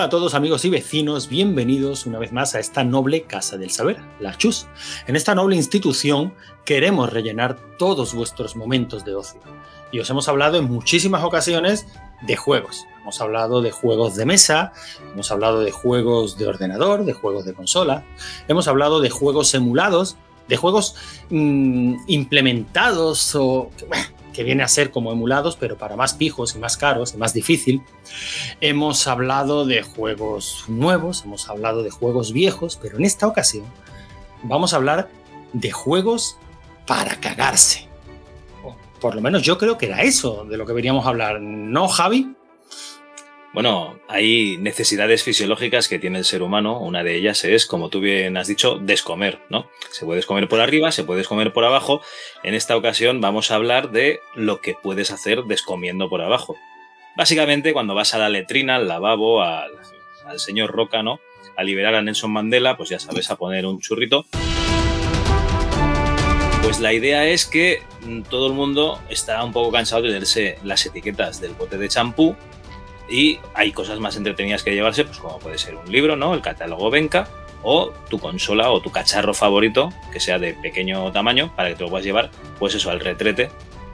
Hola a todos amigos y vecinos, bienvenidos una vez más a esta noble Casa del Saber, la Chus. En esta noble institución queremos rellenar todos vuestros momentos de ocio. Y os hemos hablado en muchísimas ocasiones de juegos. Hemos hablado de juegos de mesa, hemos hablado de juegos de ordenador, de juegos de consola, hemos hablado de juegos emulados, de juegos mmm, implementados o que viene a ser como emulados, pero para más pijos y más caros y más difícil. Hemos hablado de juegos nuevos, hemos hablado de juegos viejos, pero en esta ocasión vamos a hablar de juegos para cagarse. O por lo menos yo creo que era eso de lo que veníamos a hablar, ¿no, Javi? Bueno, hay necesidades fisiológicas que tiene el ser humano. Una de ellas es, como tú bien has dicho, descomer, ¿no? Se puede descomer por arriba, se puede descomer por abajo. En esta ocasión vamos a hablar de lo que puedes hacer descomiendo por abajo. Básicamente, cuando vas a la letrina, al lavabo, al, al señor Roca, ¿no? A liberar a Nelson Mandela, pues ya sabes, a poner un churrito. Pues la idea es que todo el mundo está un poco cansado de leerse las etiquetas del bote de champú y hay cosas más entretenidas que llevarse, pues como puede ser un libro, ¿no? El catálogo Benca o tu consola o tu cacharro favorito, que sea de pequeño tamaño, para que te lo puedas llevar, pues eso, al retrete,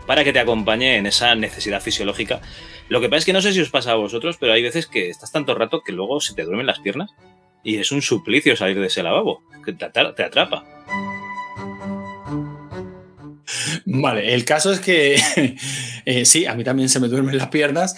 para que te acompañe en esa necesidad fisiológica. Lo que pasa es que no sé si os pasa a vosotros, pero hay veces que estás tanto rato que luego se te duermen las piernas y es un suplicio salir de ese lavabo, que te atrapa. Vale, el caso es que eh, sí, a mí también se me duermen las piernas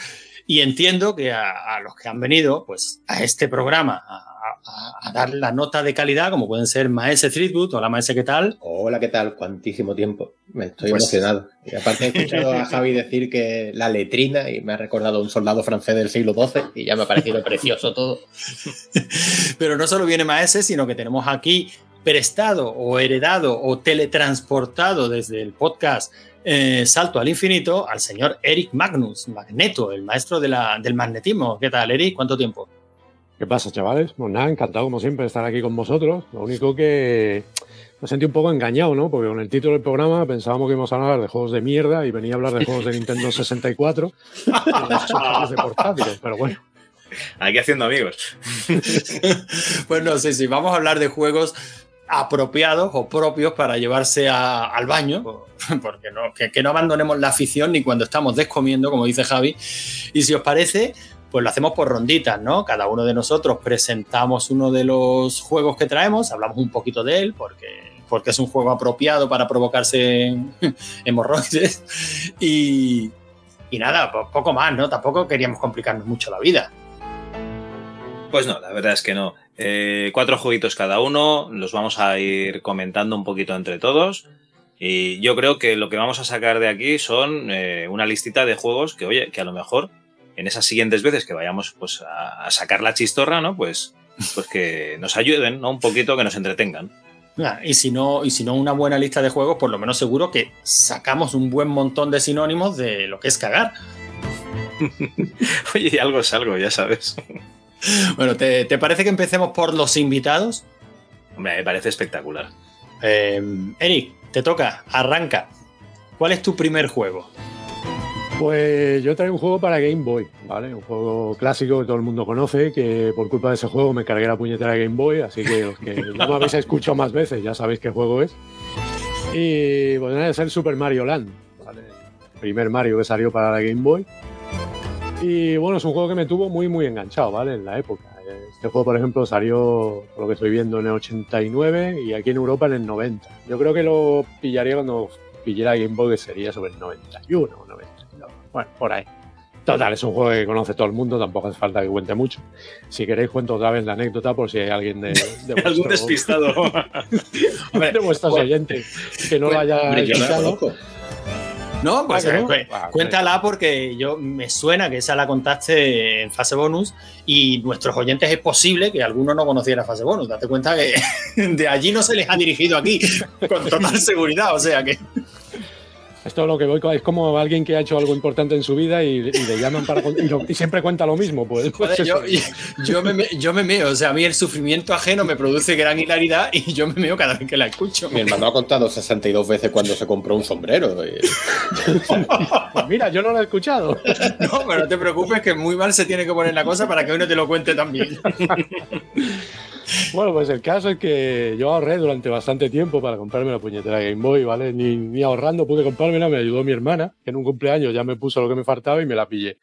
y entiendo que a, a, los que han venido pues, a este programa a, a, a, dar la nota de calidad, como pueden ser Maese Threadwood, hola Maese, ¿qué tal? Hola, ¿qué tal? Cuantísimo tiempo. Me estoy pues... emocionado. Y aparte he escuchado a Javi decir que la letrina y me ha recordado un soldado francés del siglo XII y ya me ha parecido precioso todo. Pero no solo viene Maese, sino que tenemos aquí prestado o heredado o teletransportado desde el podcast eh, Salto al Infinito al señor Eric Magnus, Magneto, el maestro de la, del magnetismo. ¿Qué tal, Eric? ¿Cuánto tiempo? ¿Qué pasa, chavales? Pues nada, encantado como siempre de estar aquí con vosotros. Lo único que me sentí un poco engañado, ¿no? Porque con el título del programa pensábamos que íbamos a hablar de juegos de mierda y venía a hablar de juegos de Nintendo 64 y de portátiles, pero bueno. Aquí haciendo amigos. pues no sé si vamos a hablar de juegos apropiados o propios para llevarse a, al baño, porque no, que, que, no abandonemos la afición ni cuando estamos descomiendo, como dice Javi. Y si os parece, pues lo hacemos por ronditas, ¿no? Cada uno de nosotros presentamos uno de los juegos que traemos, hablamos un poquito de él, porque, porque es un juego apropiado para provocarse hemorroides. Y, y nada, poco más, ¿no? Tampoco queríamos complicarnos mucho la vida. Pues no, la verdad es que no. Eh, cuatro jueguitos cada uno, los vamos a ir comentando un poquito entre todos. Y yo creo que lo que vamos a sacar de aquí son eh, una listita de juegos que, oye, que a lo mejor en esas siguientes veces que vayamos pues, a, a sacar la chistorra, ¿no? Pues, pues que nos ayuden, ¿no? Un poquito, que nos entretengan. Y si, no, y si no, una buena lista de juegos, por lo menos seguro que sacamos un buen montón de sinónimos de lo que es cagar. Oye, algo es algo, ya sabes. Bueno, ¿te, ¿te, parece que empecemos por los invitados? Hombre, me parece espectacular. Eh, Eric, te toca, arranca. ¿Cuál es tu primer juego? Pues yo traigo un juego para Game Boy, ¿vale? Un juego clásico que todo el mundo conoce, que por culpa de ese juego me cargué la puñetera de Game Boy, así que los que no me habéis escuchado más veces ya sabéis qué juego es. Y pues es el Super Mario Land, ¿vale? El primer Mario que salió para la Game Boy. Y bueno, es un juego que me tuvo muy, muy enganchado, ¿vale? En la época. Este juego, por ejemplo, salió, por lo que estoy viendo, en el 89 y aquí en Europa en el 90. Yo creo que lo pillaría cuando pillara Game Boy, que sería sobre el 91 o 92. Bueno, por ahí. Total, es un juego que conoce todo el mundo, tampoco hace falta que cuente mucho. Si queréis, cuento otra vez la anécdota por si hay alguien de, de vuestro, algún despistado de vuestros oyentes que no lo haya escuchado. No, pues ah, no? Eh, cuéntala porque yo me suena que esa la contaste en fase bonus y nuestros oyentes es posible que alguno no conociera fase bonus. Date cuenta que de allí no se les ha dirigido aquí con total seguridad, o sea que. Esto es lo que voy con- es como alguien que ha hecho algo importante en su vida y, y le llaman para y, lo- y siempre cuenta lo mismo. Pues, pues Joder, yo, yo, me, me- yo me meo, o sea, a mí el sufrimiento ajeno me produce gran hilaridad y yo me meo cada vez que la escucho. Mi hermano ha contado 62 veces cuando se compró un sombrero. y- Pues mira, yo no lo he escuchado. No, pero no te preocupes que muy mal se tiene que poner la cosa para que hoy no te lo cuente también. Bueno, pues el caso es que yo ahorré durante bastante tiempo para comprarme la puñetera Game Boy, ¿vale? Ni, ni ahorrando pude comprármela, me ayudó mi hermana, que en un cumpleaños ya me puso lo que me faltaba y me la pillé.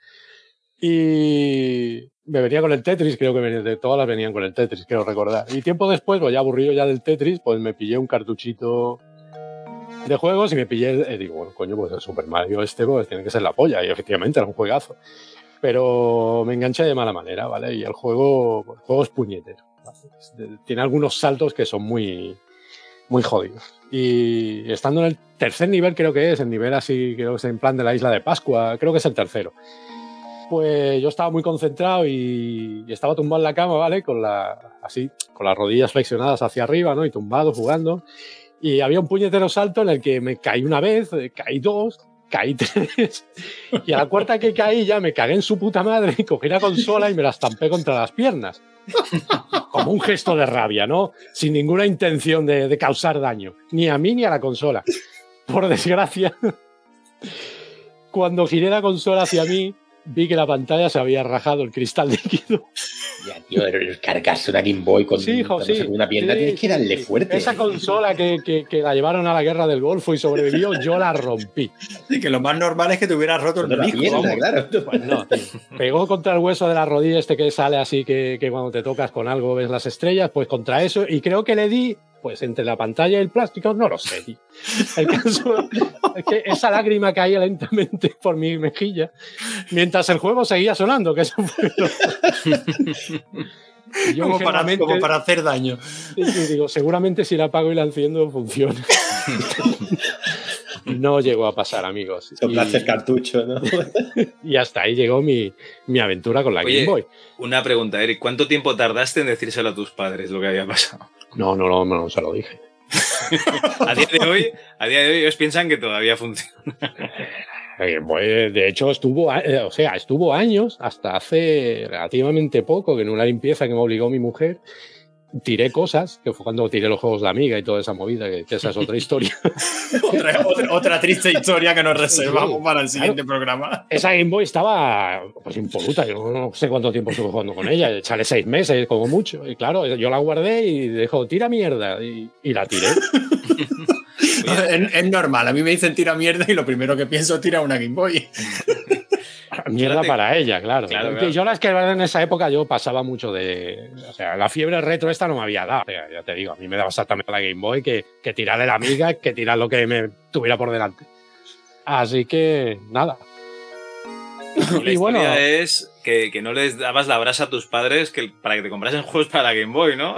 Y me venía con el Tetris, creo que venía, de todas las venían con el Tetris, quiero recordar. Y tiempo después, pues ya aburrido ya del Tetris, pues me pillé un cartuchito de juegos y me pillé, eh, digo, bueno, coño, pues el Super Mario este, pues tiene que ser la polla. Y efectivamente era un juegazo. Pero me enganché de mala manera, ¿vale? Y el juego, pues, el juego es puñetero. Tiene algunos saltos que son muy, muy jodidos. Y estando en el tercer nivel, creo que es, el nivel así, creo que es en plan de la isla de Pascua, creo que es el tercero. Pues yo estaba muy concentrado y, y estaba tumbado en la cama, ¿vale? Con la, así, con las rodillas flexionadas hacia arriba, ¿no? Y tumbado, jugando. Y había un puñetero salto en el que me caí una vez, eh, caí dos, caí tres. Y a la cuarta que caí ya me cagué en su puta madre cogí la consola y me la estampé contra las piernas. Como un gesto de rabia, ¿no? Sin ninguna intención de, de causar daño, ni a mí ni a la consola. Por desgracia, cuando giré la consola hacia mí, vi que la pantalla se había rajado el cristal líquido. Ya, tío, el cargarse una Game Boy con, Sí, hijo, dándose sí. con una pierna, Sí, tienes que darle sí. fuerte. Esa consola que, que- que la llevaron a la guerra del Golfo y sobrevivió, yo la rompí. Así que lo más normal es que te hubieras roto el vamos. claro. Pues no, tío. Pegó contra el hueso de la rodilla este que sale así que, que cuando te tocas con algo ves las estrellas, pues contra eso. Y creo que le di, pues entre la pantalla y el plástico, no lo sé. El caso es que esa lágrima caía lentamente por mi mejilla mientras el juego seguía sonando, que eso fue lo- Y yo Como para, como para hacer daño. y digo, seguramente si la apago y la enciendo funciona. No llegó a pasar, amigos. Soplaste Y- el cartucho, ¿no? y hasta ahí llegó mi, mi aventura con la Oye. Game Boy. Una pregunta, Eric. ¿Cuánto tiempo tardaste en decírselo a tus padres lo que había pasado? No, no, no, no se lo dije. A día de hoy, a día de hoy ellos piensan que todavía funciona. Eh, pues, de hecho, estuvo, eh, o sea, estuvo años, hasta hace relativamente poco, que en una limpieza que me obligó mi mujer, tiré cosas, que fue cuando tiré los juegos de amiga y toda esa movida, que, esa es otra historia. Otra, otra- otra triste historia que nos reservamos Sí, para el siguiente programa. Esa Game Boy estaba pues impoluta, yo no sé cuánto tiempo estuve jugando con ella, echarle seis meses como mucho. Y claro, yo la guardé y dijo, tira mierda, y, y la tiré. Es, es normal, a mí me dicen tira mierda y lo primero que pienso tira una Game Boy. Mierda Fíjate. para ella, claro. Claro. Yo las que en esa época yo pasaba mucho de. O sea, la fiebre retro esta no me había dado. O sea, ya te digo, a mí me daba exactamente la Game Boy que, que tirarle la amiga, que tirar lo que me tuviera por delante. Así que, nada. Y la Y bueno- es que, que no les dabas la brasa a tus padres que, para que te comprasen juegos para la Game Boy, ¿no?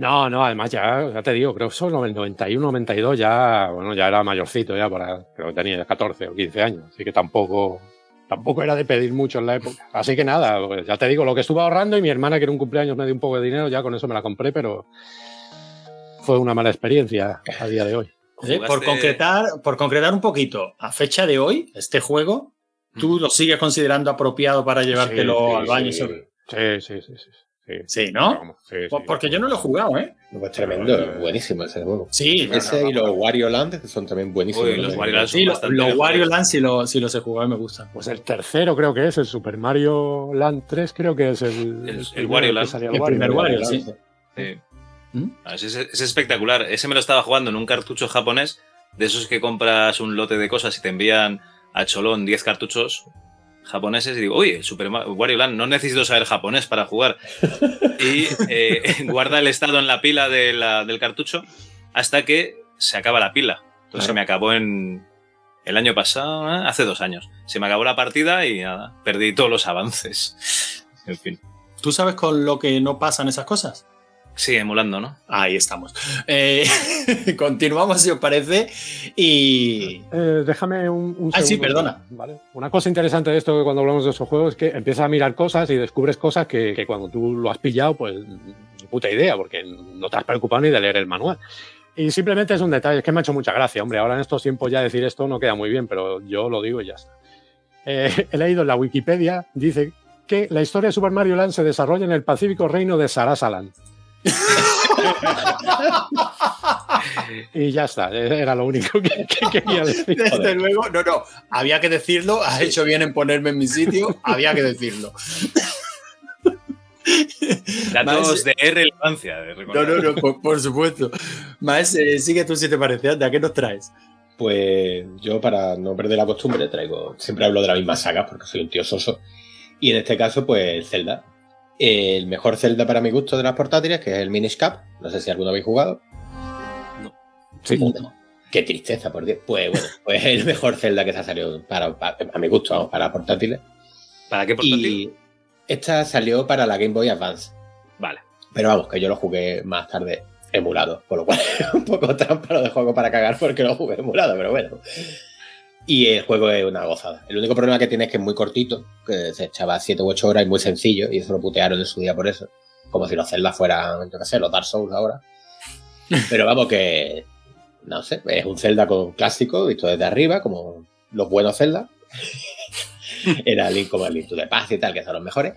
No, no, además ya, ya te digo, creo que son en el 91, 92 ya, bueno, ya era mayorcito ya para, creo que tenía 14 o 15 años, así que tampoco, tampoco era de pedir mucho en la época. Así que nada, pues ya te digo, lo que estuve ahorrando y mi hermana que era un cumpleaños me dio un poco de dinero, ya con eso me la compré, pero fue una mala experiencia a día de hoy. Eh, Por, concretar, por concretar un poquito, a fecha de hoy, este juego, ¿tú lo sigues considerando apropiado para llevártelo Sí, sí, al baño? sí. Sí, Sí, sí, sí. ¿no? Vamos, sí, Por- sí. Porque yo no lo he jugado, ¿eh? Pues tremendo, buenísimo ese juego. Sí, Ese no, y los Wario Land que son también buenísimos. Uy, los. Wario Land Sí, los. Wario Land sí, lo- sí los he jugado y me gustan. Pues el tercero creo que es, el Super Mario Land 3 creo que es el... El- Wario Land. El primer Wario, Land, sí. Sí. ¿Mm? Ah, ese Es, es espectacular. Ese me lo estaba jugando en un cartucho japonés, de esos que compras un lote de cosas y te envían a Cholón 10 cartuchos japoneses y digo, uy, el Super Mario Wario Land, no necesito saber japonés para jugar. Y eh, guarda el estado en la pila de la- del cartucho hasta que se acaba la pila. Entonces Claro. se me acabó en el año pasado, ¿eh? hace dos años. Se me acabó la partida y nada, perdí todos los avances. En fin. ¿Tú sabes con lo que no pasan esas cosas? Sí, emulando, ¿no? Ahí estamos. Eh, continuamos, si os parece. Y. Eh, déjame un, un Ah, sí, perdona. ¿vale? Una cosa interesante de esto que cuando hablamos de esos juegos es que empiezas a mirar cosas y descubres cosas que, que cuando tú lo has pillado, pues ni puta idea, porque no te has preocupado ni de leer el manual. Y simplemente es un detalle, es que me ha hecho mucha gracia, hombre. Ahora en estos tiempos ya decir esto no queda muy bien, pero yo lo digo y ya está. Eh, he leído en la Wikipedia, dice que la historia de Super Mario Land se desarrolla en el pacífico reino de Sarasaland. Y ya está, era lo único que, quería decir. Desde luego, no, no, había que decirlo, has hecho bien en ponerme en mi sitio, había que decirlo. Datos de relevancia. no, no, no, por, supuesto. Más, eh, sigue tú si te parece, ¿a qué nos traes? Pues yo, para no perder la costumbre, traigo. Siempre hablo de la misma saga porque soy un tío soso. Y en este caso, pues Zelda. El mejor Zelda para mi gusto de las portátiles, que es el Minish Cap. No sé si alguno habéis jugado. No. Sí. Qué tristeza, por Dios. Pues bueno, pues el mejor Zelda que se ha salido para, a mi gusto, vamos, para portátiles. ¿Para qué portátil? Y esta salió para la Game Boy Advance. Vale. Pero vamos, que yo lo jugué más tarde emulado, por lo cual es un poco trampa lo de juego para cagar porque lo jugué emulado, pero bueno. Y el juego es una gozada. El único problema que tiene es que es muy cortito, que se echaba 7 u 8 horas y muy sencillo, y eso lo putearon en su día por eso. Como si los Zelda fueran, yo qué sé, los Dark Souls ahora. Pero vamos, que. No sé, es un Zelda con clásico, visto desde arriba, como los buenos Zelda. Era Link como el Link de Paz y tal, que son los mejores.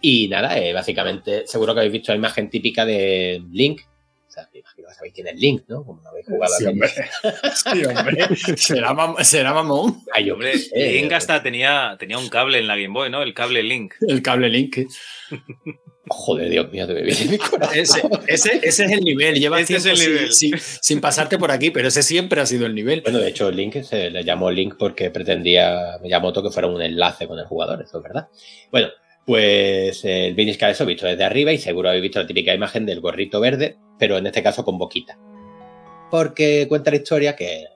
Y nada, eh, básicamente, seguro que habéis visto la imagen típica de Link, me imagino que sabéis quién es Link, ¿no? Como no habéis jugado sí, hombre. sí, hombre. ¿Será, ¿Será, mamón? Ay, hombre, Link hasta tenía, tenía un cable en la Game Boy, ¿no? El cable Link. El cable Link. Joder, Dios mío, te me viene mi corazón. Ese, ese, ese, es el nivel. Lleva ese es el nivel. Sin, sin, pasarte por aquí, pero ese siempre ha sido el nivel. Bueno, de hecho, Link se le llamó Link porque pretendía Miyamoto que fuera un enlace con el jugador, eso es verdad. Bueno, pues el Minish eso visto desde arriba y seguro habéis visto la típica imagen del gorrito verde, pero en este caso con boquita. Porque cuenta la historia que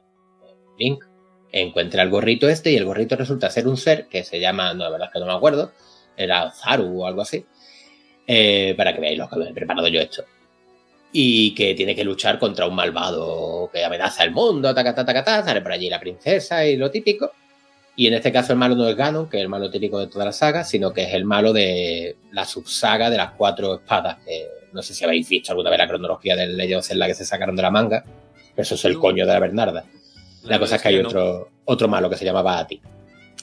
Link encuentra el gorrito este y el gorrito resulta ser un ser que se llama, no, la verdad es que no me acuerdo, era Zaru o algo así, eh, para que veáis lo que he preparado yo esto. Y que tiene que luchar contra un malvado que amenaza el mundo, ta, ta, ta, ta, sale por allí la princesa y lo típico. Y en este caso el malo no es Ganon, que es el malo típico de toda la saga, sino que es el malo de la subsaga de las cuatro espadas. Que no sé si habéis visto alguna vez la cronología del Legend of que se sacaron de la manga. Eso es el coño de la Bernarda. La, cosa es que hay otro, otro malo que se llama Baati.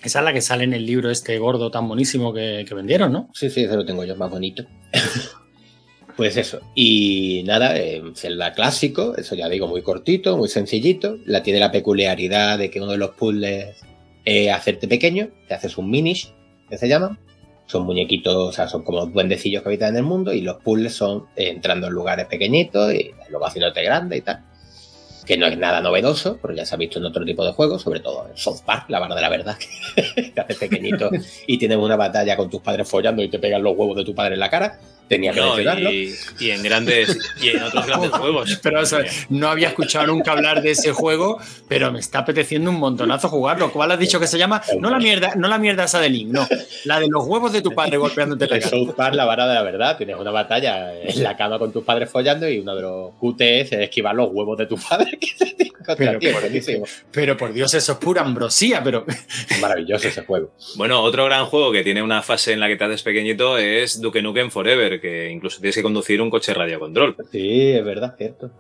Esa es la que sale en el libro este gordo tan buenísimo que, vendieron, ¿no? Sí, sí, ese lo tengo yo, más bonito. pues eso. Y nada, eh, Zelda clásico, eso ya digo, muy cortito, muy sencillito. La tiene la peculiaridad de que uno de los puzzles eh, hacerte pequeño, te haces un minish, que se llama. Son muñequitos, o sea, son como duendecillos que habitan en el mundo y los puzzles son eh, entrando en lugares pequeñitos y luego haciéndote grande y tal. Que no es nada novedoso, pero ya se ha visto en otro tipo de juegos, sobre todo en South Park, la verdad de la verdad, que te haces pequeñito y tienes una batalla con tus padres follando y te pegan los huevos de tu padre en la cara tenía que mencionarlo. Y, en grandes y en otros grandes juegos. Pero no había escuchado nunca hablar de ese juego, pero me está apeteciendo un montonazo jugarlo. ¿Cuál has dicho que se llama? No la mierda, no la mierda esa de Link, no. La de los huevos de tu padre golpeándote la cara. la vara de la verdad. Tienes una batalla en la cama con tus padres follando y uno de los QTs es esquivar los huevos de tu padre. pero, pero, por Dios, eso es pura ambrosía, pero. Maravilloso ese juego. Bueno, otro gran juego que tiene una fase en la que te haces pequeñito es Duke Nukem Forever que incluso tienes que conducir un coche radio control. Sí, es verdad, cierto.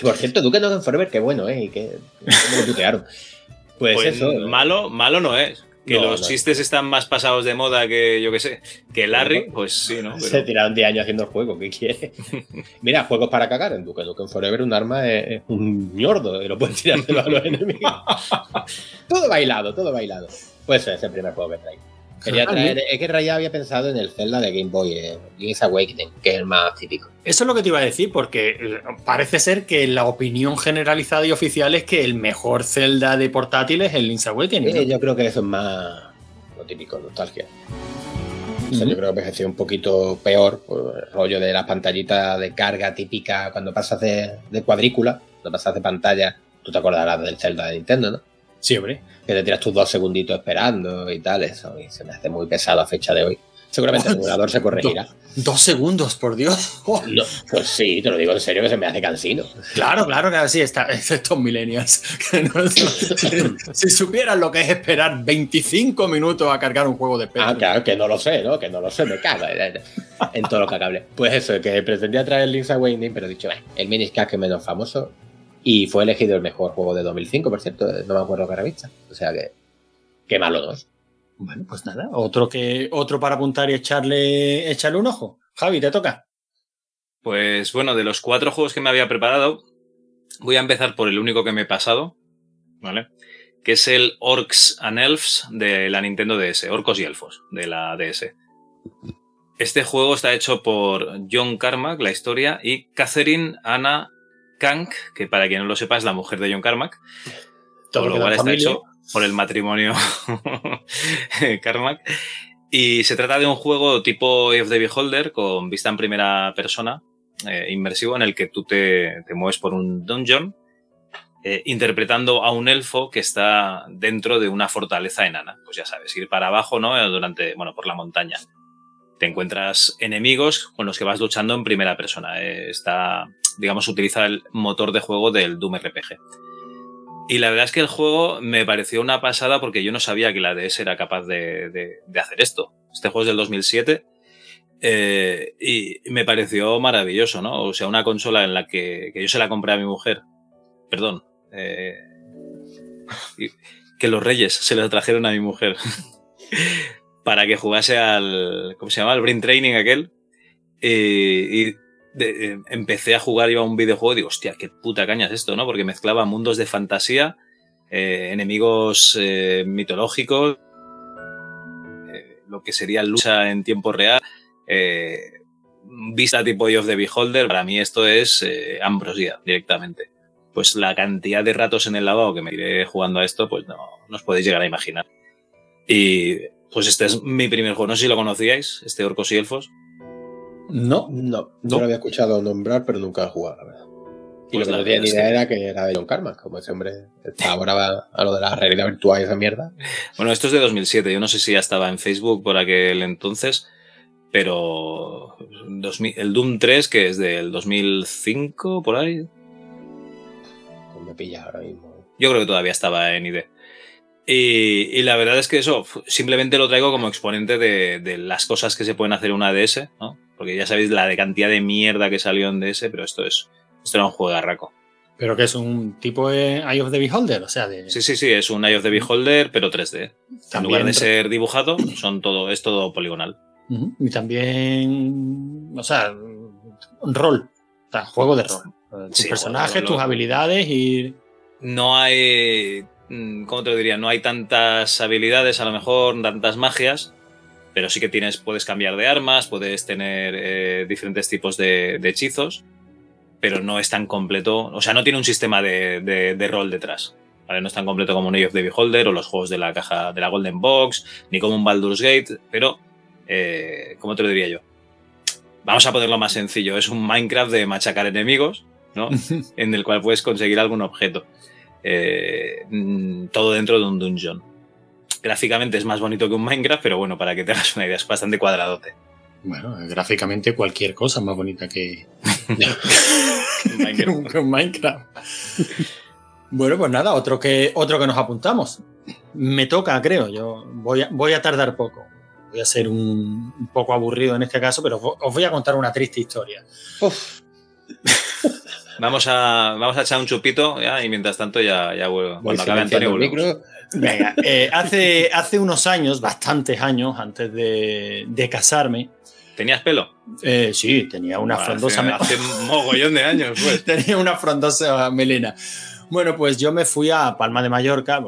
Por cierto, Duke Nukem Forever, qué bueno, ¿eh? Y que, lo tutearon. Pues, pues, eso. Malo, malo no es. Que los chistes están más pasados de moda que, yo qué sé, que Larry, pues sí, ¿no? Se tiraron 10 años haciendo el juego, ¿qué quiere? Mira, juegos para cagar en Duke Nukem Forever, un arma es, un ñordo, y lo pueden tirar a los enemigos. todo bailado, todo bailado. Pues ese es el primer juego que traigo. Quería traer, es que Raya había pensado en el Zelda de Game Boy, eh, Link's Awakening, que es el más típico. Eso es lo que te iba a decir, porque eh, parece ser que la opinión generalizada y oficial es que el mejor Zelda de portátil es el Link's Awakening. Yo creo que eso es más lo típico, nostalgia. O sea, Yo creo que sido un poquito peor, el rollo de la pantallita de carga típica cuando pasas de, de cuadrícula, cuando pasas de pantalla, tú te acordarás del Zelda de Nintendo, ¿no? Sí, hombre. Que te tiras tus dos segunditos esperando y tal, eso. Y se me hace muy pesado a fecha de hoy. Seguramente el emulador se corregirá. Dos segundos, por Dios. No, pues sí, te lo digo en serio que se me hace cansino. Claro, claro que sí, está, estos millennials. No- si, si supieran lo que es esperar 25 minutos a cargar un juego de peso. Ah, claro, que no lo sé, ¿no? Que no lo sé, me cago en, todo lo que hable. Pues eso, que pretendía traer el Link's Awakening, pero he dicho, "Bah, el Minish que es menos famoso. Y fue elegido el mejor juego de 2005, por cierto, no me acuerdo qué revista. O sea que, qué malo no es. Bueno, pues nada, otro que otro para apuntar y echarle, echarle un ojo. Javi, te toca. Pues bueno, de los cuatro juegos que me había preparado, voy a empezar por el único que me he pasado, ¿vale? Que es el Orcs and Elves de la Nintendo DS, Orcos y Elfos de la DS. Este juego está hecho por John Carmack, la historia, y Catherine Anna Kank, que para quien no lo sepa es la mujer de John Carmack. Todo lo cual está familia. hecho por el matrimonio Carmack. Y se trata de un juego tipo Eye of the Beholder con vista en primera persona, eh, inmersivo, en el que tú te, te mueves por un dungeon eh, interpretando a un elfo que está dentro de una fortaleza enana. Pues ya sabes, ir para abajo, ¿no? Durante, bueno, por la montaña. Te encuentras enemigos con los que vas luchando en primera persona. Eh, está, digamos, utiliza el motor de juego del Doom RPG. Y la verdad es que el juego me pareció una pasada porque yo no sabía que la DS era capaz de, hacer esto. Este juego es del 2007 eh, y me pareció maravilloso, ¿no? O sea, una consola en la que, que yo se la compré a mi mujer. Perdón. eh, que los reyes se la trajeron a mi mujer para que jugase al... ¿Cómo se llama? El Brain Training aquel. Y, y de- eh, empecé a jugar yo a un videojuego y digo, hostia, qué puta caña es esto, ¿no? Porque mezclaba mundos de fantasía, eh, enemigos eh, mitológicos, eh, lo que sería lucha en tiempo real, vista tipo of the Beholder. Para mí esto es ambrosía directamente. Pues la cantidad de ratos en el lavabo que me iré jugando a esto, pues no, no os podéis llegar a imaginar. Y pues este es mi primer juego. No sé si lo conocíais, este Orcos y Elfos. No. No, No. yo lo había escuchado nombrar, pero nunca he jugado, la verdad. Y Pues lo que la no tenía ni es idea que- era que era de John Carmack, como ese hombre está ahora a lo de la realidad virtual y esa mierda. Bueno, esto es de 2007. Yo no sé si ya estaba en Facebook por aquel entonces, pero 2000 el Doom 3, que es del 2005, por ahí, Pues me pilla ahora mismo. yo creo que todavía estaba en ID. Y, y la verdad es que eso simplemente lo traigo como exponente de, de las cosas que se pueden hacer en una DS, ¿no? Porque ya sabéis la de cantidad de mierda que salió en DS, pero esto es esto era un juego de arraco. Pero que es un tipo de Eye of the Beholder, o sea, de. Sí, sí, sí, es un Eye of the Beholder, pero 3D. En lugar de ser dibujado, son todo, es todo poligonal. Y también. O sea, un rol. O sea, juego de rol. Tus Sí, personajes, tus habilidades y. no hay, mm, ¿cómo te lo diría? No hay tantas habilidades, a lo mejor, tantas magias, pero sí que tienes, puedes cambiar de armas, puedes tener eh, diferentes tipos de, de hechizos, pero no es tan completo, o sea, no tiene un sistema de, de- de rol detrás. ¿vale? No es tan completo como un Age of the Beholder o los juegos de la caja de la Golden Box, ni como un Baldur's Gate, pero, eh, ¿cómo te lo diría yo? Vamos a ponerlo más sencillo, es un Minecraft de machacar enemigos, ¿no? en el cual puedes conseguir algún objeto. Eh, mm, todo dentro de un dungeon. Gráficamente es más bonito que un Minecraft, pero bueno, para que te hagas una idea, es bastante cuadradote. Bueno, gráficamente cualquier cosa es más bonita que, un Minecraft. Bueno, pues nada, otro que, otro que nos apuntamos. Me toca, creo. Yo voy a, voy a tardar poco. Voy a ser un, un poco aburrido en este caso, pero os voy a contar una triste historia. Vamos a, vamos a echar un chupito ya, y mientras tanto ya, ya vuelvo. Voy Cuando acabe Antonio, volvemos. Venga, eh, hace, hace unos años, bastantes años, antes de, de casarme, ¿Tenías pelo? eh, sí, tenía una Bueno, frondosa hace, me- hace un mogollón de años, pues. tenía una frondosa melena. Bueno, pues yo me fui a Palma de Mallorca,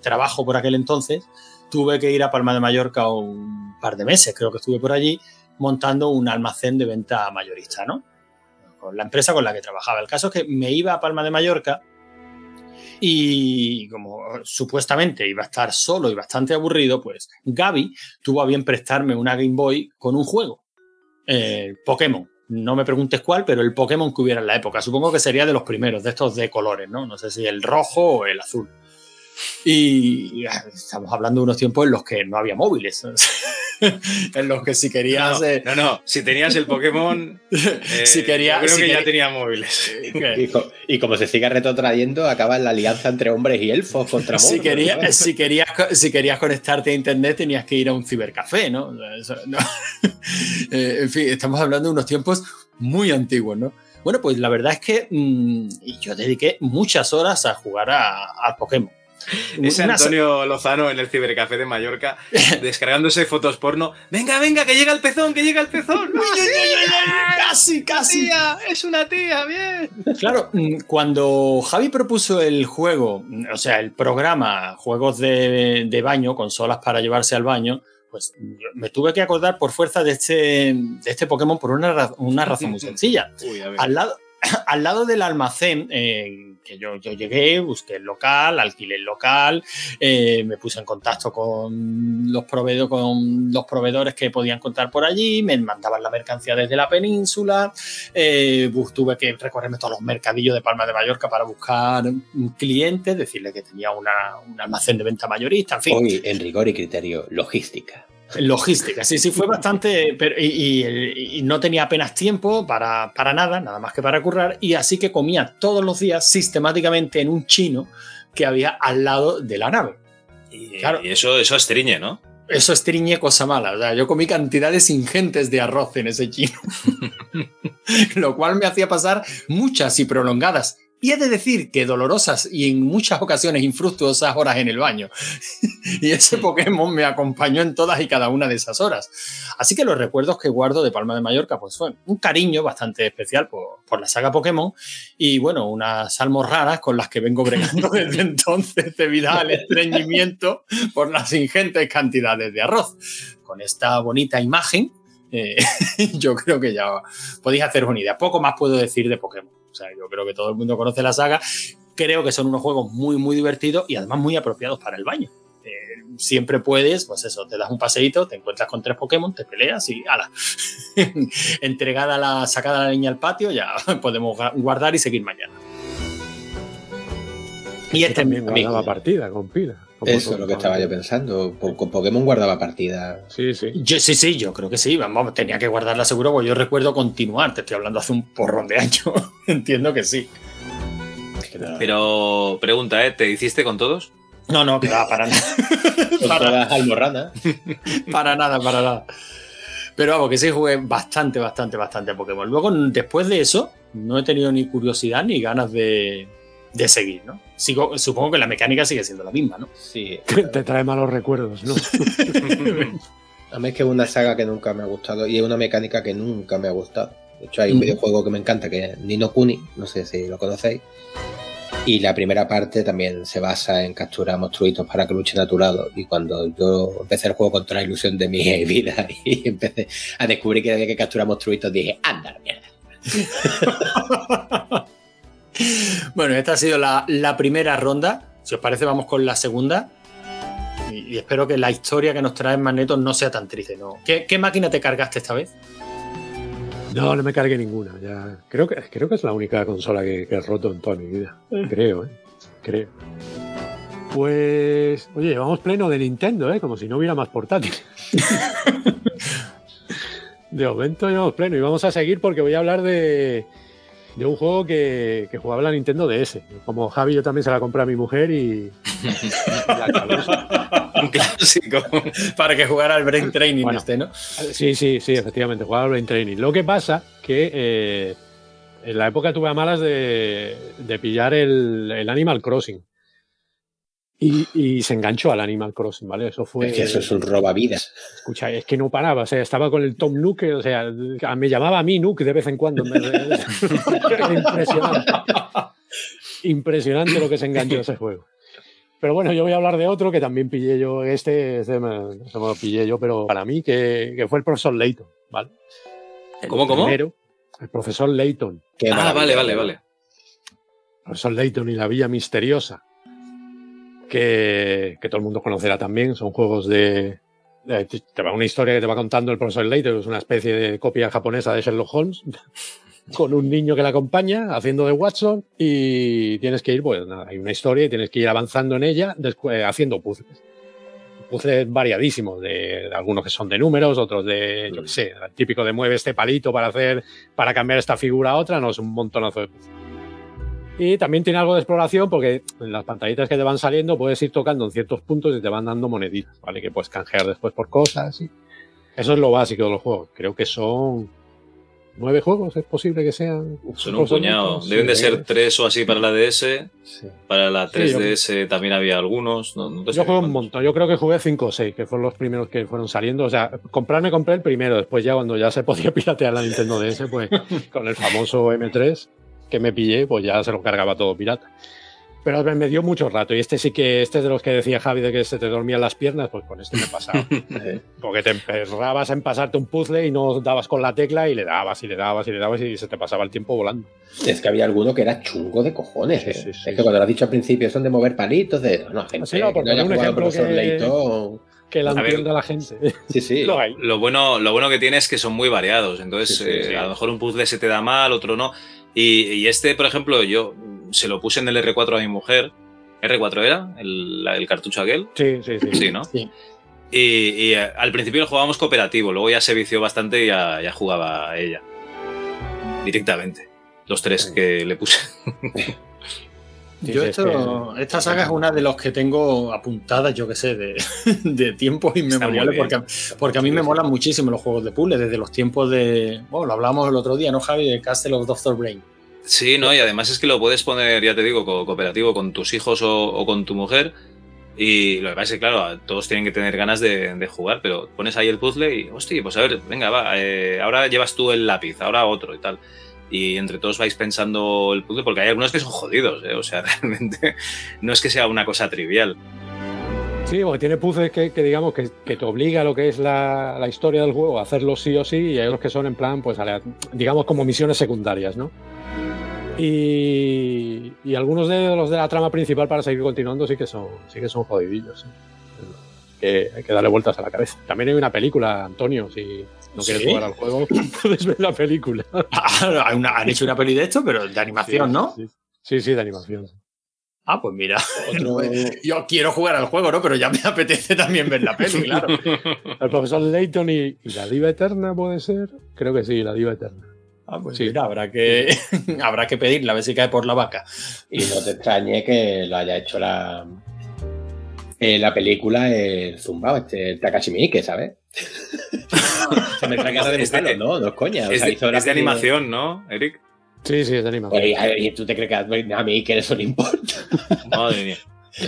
trabajo por aquel entonces, tuve que ir a Palma de Mallorca un par de meses, creo que estuve por allí, montando un almacén de venta mayorista, ¿no? Con la empresa con la que trabajaba. El caso es que me iba a Palma de Mallorca y como supuestamente iba a estar solo y bastante aburrido, pues Gaby tuvo a bien prestarme una Game Boy con un juego, eh, Pokémon. No me preguntes cuál, pero el Pokémon que hubiera en la época. Supongo que sería de los primeros, de estos de colores, ¿no? No sé si el rojo o el azul. Y ah, estamos hablando de unos tiempos en los que no había móviles. en los que si querías. No, eh, no, no, si tenías el Pokémon. eh, Si quería- yo creo si que ya tenía móviles. Y, co- y como se siga retrotrayendo, acaba la alianza entre hombres y elfos contra si, querías, ¿no? si, querías, si querías conectarte a internet tenías que ir a un cibercafé, ¿no? Eso. Eh, en fin, estamos hablando de unos tiempos muy antiguos, ¿no? Bueno, pues la verdad es que mm, yo dediqué muchas horas a jugar a, a Pokémon. Ese Una- Antonio Lozano en el cibercafé de Mallorca descargándose fotos porno. Venga, venga, que llega el pezón, que llega el pezón. Casi, casi. ¡Tía! ¡Es una tía! ¡Bien! Claro, mm, cuando Javi propuso el juego, mm, o sea, el programa Juegos de, de baño, consolas para llevarse al baño, pues yo me tuve que acordar por fuerza de este, de este Pokémon por una, una razón muy sencilla. Uy. Al lado, al lado del almacén, eh, yo, yo llegué, busqué el local, alquilé el local, eh, me puse en contacto con los, proveedo- con los proveedores que podían contar por allí, me mandaban la mercancía desde la península, eh, tuve que recorrerme todos los mercadillos de Palma de Mallorca para buscar un cliente, decirle que tenía una- un almacén de venta mayorista, en fin. Hoy, en rigor y criterio, logística. Logística, sí, sí, fue bastante. Pero, y, y- y no tenía apenas tiempo para, para nada, nada más que para currar, y así que comía todos los días sistemáticamente en un chino que había al lado de la nave. Y, claro. y eso, eso estriñe, ¿no? Eso es triñe cosa mala. O sea, yo comí cantidades ingentes de arroz en ese chino, lo cual me hacía pasar muchas y prolongadas. Y he de decir que dolorosas y en muchas ocasiones infructuosas horas en el baño. y ese Pokémon me acompañó en todas y cada una de esas horas. Así que los recuerdos que guardo de Palma de Mallorca, pues fue un cariño bastante especial por, por la saga Pokémon y bueno, unas almas raras con las que vengo bregando desde entonces debido al estreñimiento por las ingentes cantidades de arroz. Con esta bonita imagen, eh, yo creo que ya podéis haceros una idea. Poco más puedo decir de Pokémon. O sea, yo creo que todo el mundo conoce la saga. Creo que son unos juegos muy, muy divertidos y además muy apropiados para el baño. Eh, siempre puedes, pues eso, te das un paseíto, te encuentras con tres Pokémon, te peleas y ala. Entregada la, sacada la niña al patio, ya podemos gu- guardar y seguir mañana. Y este también amigo. guardaba partida con pila. Eso es lo que estaba yo pensando. Con, Pokémon guardaba partida. Sí, sí. Yo, sí, sí, yo creo que sí. Vamos, tenía que guardarla seguro, porque yo recuerdo continuar. Te estoy hablando hace un porrón de años. Entiendo que sí. Pero pregunta, ¿eh? ¿Te hiciste con todos? No, no, va, para nada. con para, todas almorranas. para nada, para nada. Pero vamos, que sí jugué bastante, bastante, bastante a Pokémon. Luego, después de eso, no he tenido ni curiosidad ni ganas de, de seguir, ¿no? Sigo, supongo que la mecánica sigue siendo la misma, ¿no? Sí. Te trae malos recuerdos, ¿no? A mí es que es una saga que nunca me ha gustado y es una mecánica que nunca me ha gustado. De hecho, hay un videojuego que me encanta que es Nino Kuni, no sé si lo conocéis. Y la primera parte también se basa en capturar monstruitos para que luchen a tu lado. Y cuando yo empecé el juego con toda la ilusión de mi vida y empecé a descubrir que había que capturar monstruitos, dije, anda, la mierda. Bueno, esta ha sido la, la primera ronda. Si os parece, vamos con la segunda. Y, y espero que la historia que nos trae Magneto no sea tan triste, ¿no? ¿Qué, qué máquina te cargaste esta vez? No, no me cargué ninguna. Ya. Creo, que, creo que es la única consola que, que he roto en toda mi vida. Creo, ¿eh? Creo. Pues, oye, llevamos pleno de Nintendo, ¿eh? Como si no hubiera más portátiles. de momento llevamos pleno y vamos a seguir porque voy a hablar de, de un juego que, que jugaba la Nintendo DS. Como Javi, yo también se la compré a mi mujer y... Un clásico. Para que jugara al Brain Training Bueno. este, ¿no? Sí, sí, sí, efectivamente, jugaba al Brain Training. Lo que pasa que eh, en la época tuve a malas de, de pillar el, el Animal Crossing. Y, y se enganchó al Animal Crossing, ¿vale? Eso fue. Es que eso es un robavidas. Escucha, es que no paraba, o sea, estaba con el Tom Nook, o sea, me llamaba a mí Nook de vez en cuando. Impresionante. Impresionante lo que se enganchó ese juego. Pero bueno, yo voy a hablar de otro que también pillé yo, este, este me, este me lo pillé yo, pero para mí, que, que fue el profesor Layton, ¿vale? El ¿Cómo, cómo? primero, el profesor Layton. Ah, vale, vale, vale. El profesor Layton y la Villa Misteriosa, que, que todo el mundo conocerá también, son juegos de, de- te va una historia que te va contando el profesor Layton, es una especie de copia japonesa de Sherlock Holmes, con un niño que la acompaña haciendo de Watson y tienes que ir, pues nada, hay una historia y tienes que ir avanzando en ella descu- eh, haciendo puzzles. puzzles variadísimos, de, de algunos que son de números, otros de, yo qué sé, el típico de mueve este palito para hacer, para cambiar esta figura a otra, no es un montonazo de puzzles. Y también tiene algo de exploración porque en las pantallitas que te van saliendo puedes ir tocando en ciertos puntos y te van dando moneditas, ¿vale? Que puedes canjear después por cosas. Y eso es lo básico de los juegos. Creo que son nueve juegos, es posible que sean. Son un puñado. Deben de ser tres o así para la DS. Sí. Para la Sí, 3DS también había algunos. No, no te sé Yo jugué un montón. Yo creo que jugué 5 o 6, que fueron los primeros que fueron saliendo. O sea, comprarme compré el primero. Después ya cuando ya se podía piratear la Nintendo DS, pues con el famoso M3 que me pillé, pues ya se lo cargaba todo pirata. Pero me dio mucho rato. Y este sí que, este es de los que decía Javi de que se te dormían las piernas, pues con este me pasaba. Porque te emperrabas en pasarte un puzzle y no dabas con la tecla y le dabas y le dabas y le dabas y se te pasaba el tiempo volando. Es que había alguno que era chungo de cojones. Sí, ¿eh? sí, sí, es que cuando lo has dicho al principio son de mover palitos, de. No, gente, Sí, no, por que no haya un ejemplo que- Layton. Que la entienda la gente. Sí, sí. Lo hay. Lo bueno, lo bueno que tiene es que son muy variados. Entonces, Sí, sí, eh, sí. a lo mejor un puzzle se te da mal, otro no. Y, y este, por ejemplo, yo se lo puse en el R4 a mi mujer. ¿R4 era? ¿El, el cartucho aquel? Sí, sí, sí. Sí, ¿no? Sí. Y, y, eh, al principio lo jugábamos cooperativo, luego ya se vició bastante y ya, ya jugaba ella. Directamente. Los tres que le puse. Yo esto, esta saga es una de los que tengo apuntadas, yo que sé, de, de tiempos inmemoriales, porque, porque a mí me molan muchísimo los juegos de puzzle, desde los tiempos de. Bueno, lo hablamos el otro día, ¿no, Javi? De Castle of Doctor Brain. Sí, ¿no? Y además es que lo puedes poner, ya te digo, co- cooperativo con tus hijos o, o con tu mujer. Y lo que pasa es que, claro, todos tienen que tener ganas de, de jugar, pero pones ahí el puzzle y, hostia, pues a ver, venga, va, eh, ahora llevas tú el lápiz, ahora otro y tal. Y entre todos vais pensando el puzzle, porque hay algunos que son jodidos, ¿eh? O sea, realmente no es que sea una cosa trivial. Sí, porque tiene puzzles que, que digamos que, te obliga a lo que es la, historia del juego a hacerlo sí o sí, y hay otros que son en plan, pues, digamos, como misiones secundarias, ¿no? Y, algunos de los de la trama principal para seguir continuando sí que son, sí que son jodidillos. Que hay que darle vueltas a la cabeza. También hay una película, Antonio, si no quieres ¿Sí? jugar al juego, puedes ver la película. Una- han hecho una peli de esto, pero de animación, ¿no? Sí, sí, sí, de animación. Ah, pues mira. Otro, Yo quiero jugar al juego, ¿no? Pero ya me apetece también ver la peli, claro. El profesor Layton y, y la diva eterna puede ser. Creo que sí, la diva eterna. Ah, pues Sí. mira, habrá que, habrá que pedirla, a ver si cae por la vaca. y no te extrañe que lo haya hecho la, eh, la película el zumbao, este, el Takashi Miike, ¿sabes? Se me trae cara de Es de- no, no es coña. o Es sea, de, hizo la es de peli- animación, ¿no, Eric? Sí, sí, es de animación. Oye, y, y tú te crees que a Miike eso no importa. Madre mía.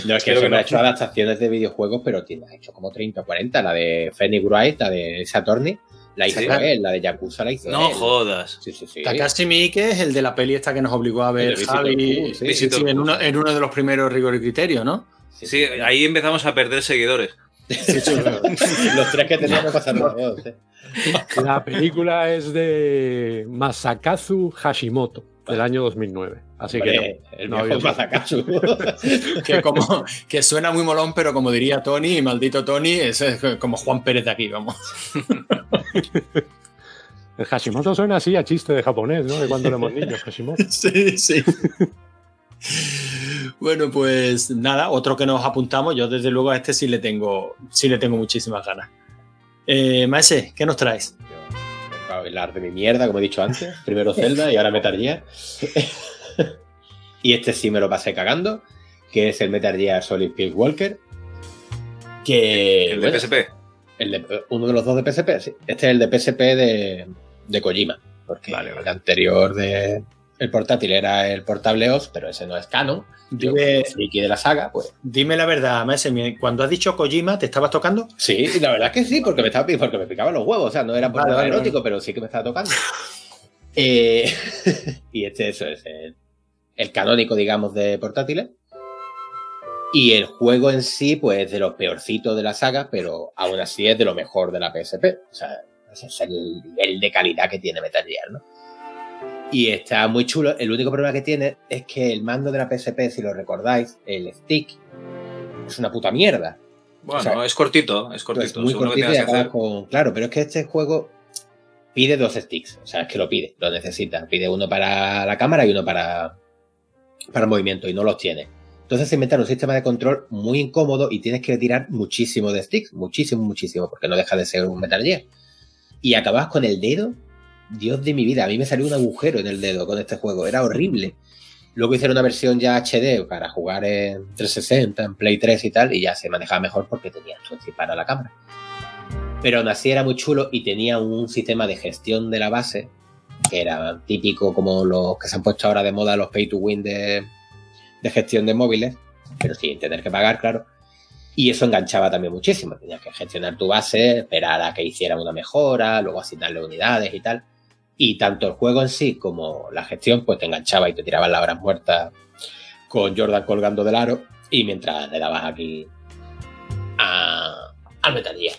No, es que que me ha no. hecho adaptaciones de videojuegos, pero tiene, ha hecho como 30 o 40. La de Phoenix Wright, la de Saturni, la hizo Sí. él, la de Yakuza la hizo No él. jodas. Sí, sí, sí. Takashi Miike es el de la peli esta que nos obligó a ver Javi sí. sí, en, uno, sí. en uno de los primeros rigor y criterio, ¿no? Sí, ahí empezamos a perder seguidores. Los tres que teníamos pasando a dos. ¿eh? La película es de Masakazu Hashimoto, del año 2009. Así que Hombre, el no viejo había- Mazakasu. Que, como, que suena muy molón, pero como diría Tony, maldito Tony, es como Juan Pérez de aquí, vamos. el Hashimoto suena así a chiste de japonés, ¿no? De cuando éramos niños, Hashimoto. Sí, sí. Bueno, pues nada, otro que nos apuntamos, yo desde luego a este sí le tengo, sí le tengo muchísimas ganas. Eh, Maese, ¿qué nos traes? Para hablar de mi mierda, como he dicho antes. Primero Zelda y ahora Metal Gear. y este sí me lo pasé cagando, que es el Metal Gear Solid Peace Walker. Que, El de bueno, PSP. el de- uno de los dos de PSP, sí. Este es el de PSP de, de Kojima. Porque Vale, vale. el anterior de el portátil era el portable OS, pero ese no es canon. Yo, Dime, friki de la saga, pues dime la verdad, Maese, cuando has dicho Kojima, ¿te estabas tocando? sí, la verdad es que sí, porque me, estaba, porque me picaban los huevos. O sea, no era por Vale, nada vale, erótico, pero sí que me estaba tocando. Eh, y este eso es el, el canónico, digamos, de portátiles. Y el juego en sí, pues, de los peorcitos de la saga, pero aún así es de lo mejor de la PSP. O sea, ese es el nivel de calidad que tiene Metal Gear, ¿no? Y está muy chulo. El único problema que tiene es que el mando de la PSP, si lo recordáis, el stick, es una puta mierda. Bueno, O sea, es cortito, es Es cortito. muy que cortito y hacer. con. Claro, pero es que este juego pide dos sticks. O sea, es que lo pide, lo necesita. Pide uno para la cámara y uno para, para movimiento y no los tiene. Entonces se inventaron un sistema de control muy incómodo y tienes que tirar muchísimo de sticks, muchísimo, muchísimo, porque no deja de ser un Metal Gear. Y acabas con el dedo, Dios de mi vida, a mí me salió un agujero en el dedo con este juego, era horrible. Luego hicieron una versión ya HD para jugar en 360, en Play 3 y tal, y ya se manejaba mejor porque tenía para la cámara. Pero aún así era muy chulo y tenía un sistema de gestión de la base, que era típico como los que se han puesto ahora de moda los pay to win de, de gestión de móviles, pero sin tener que pagar, claro. Y eso enganchaba también muchísimo. Tenías que gestionar tu base, esperar a que hiciera una mejora, luego asignarle unidades y tal. Y tanto el juego en sí como la gestión, pues te enganchaba y te tiraban las horas muertas con Jordan colgando del aro y mientras le dabas aquí a, al Metal Gear.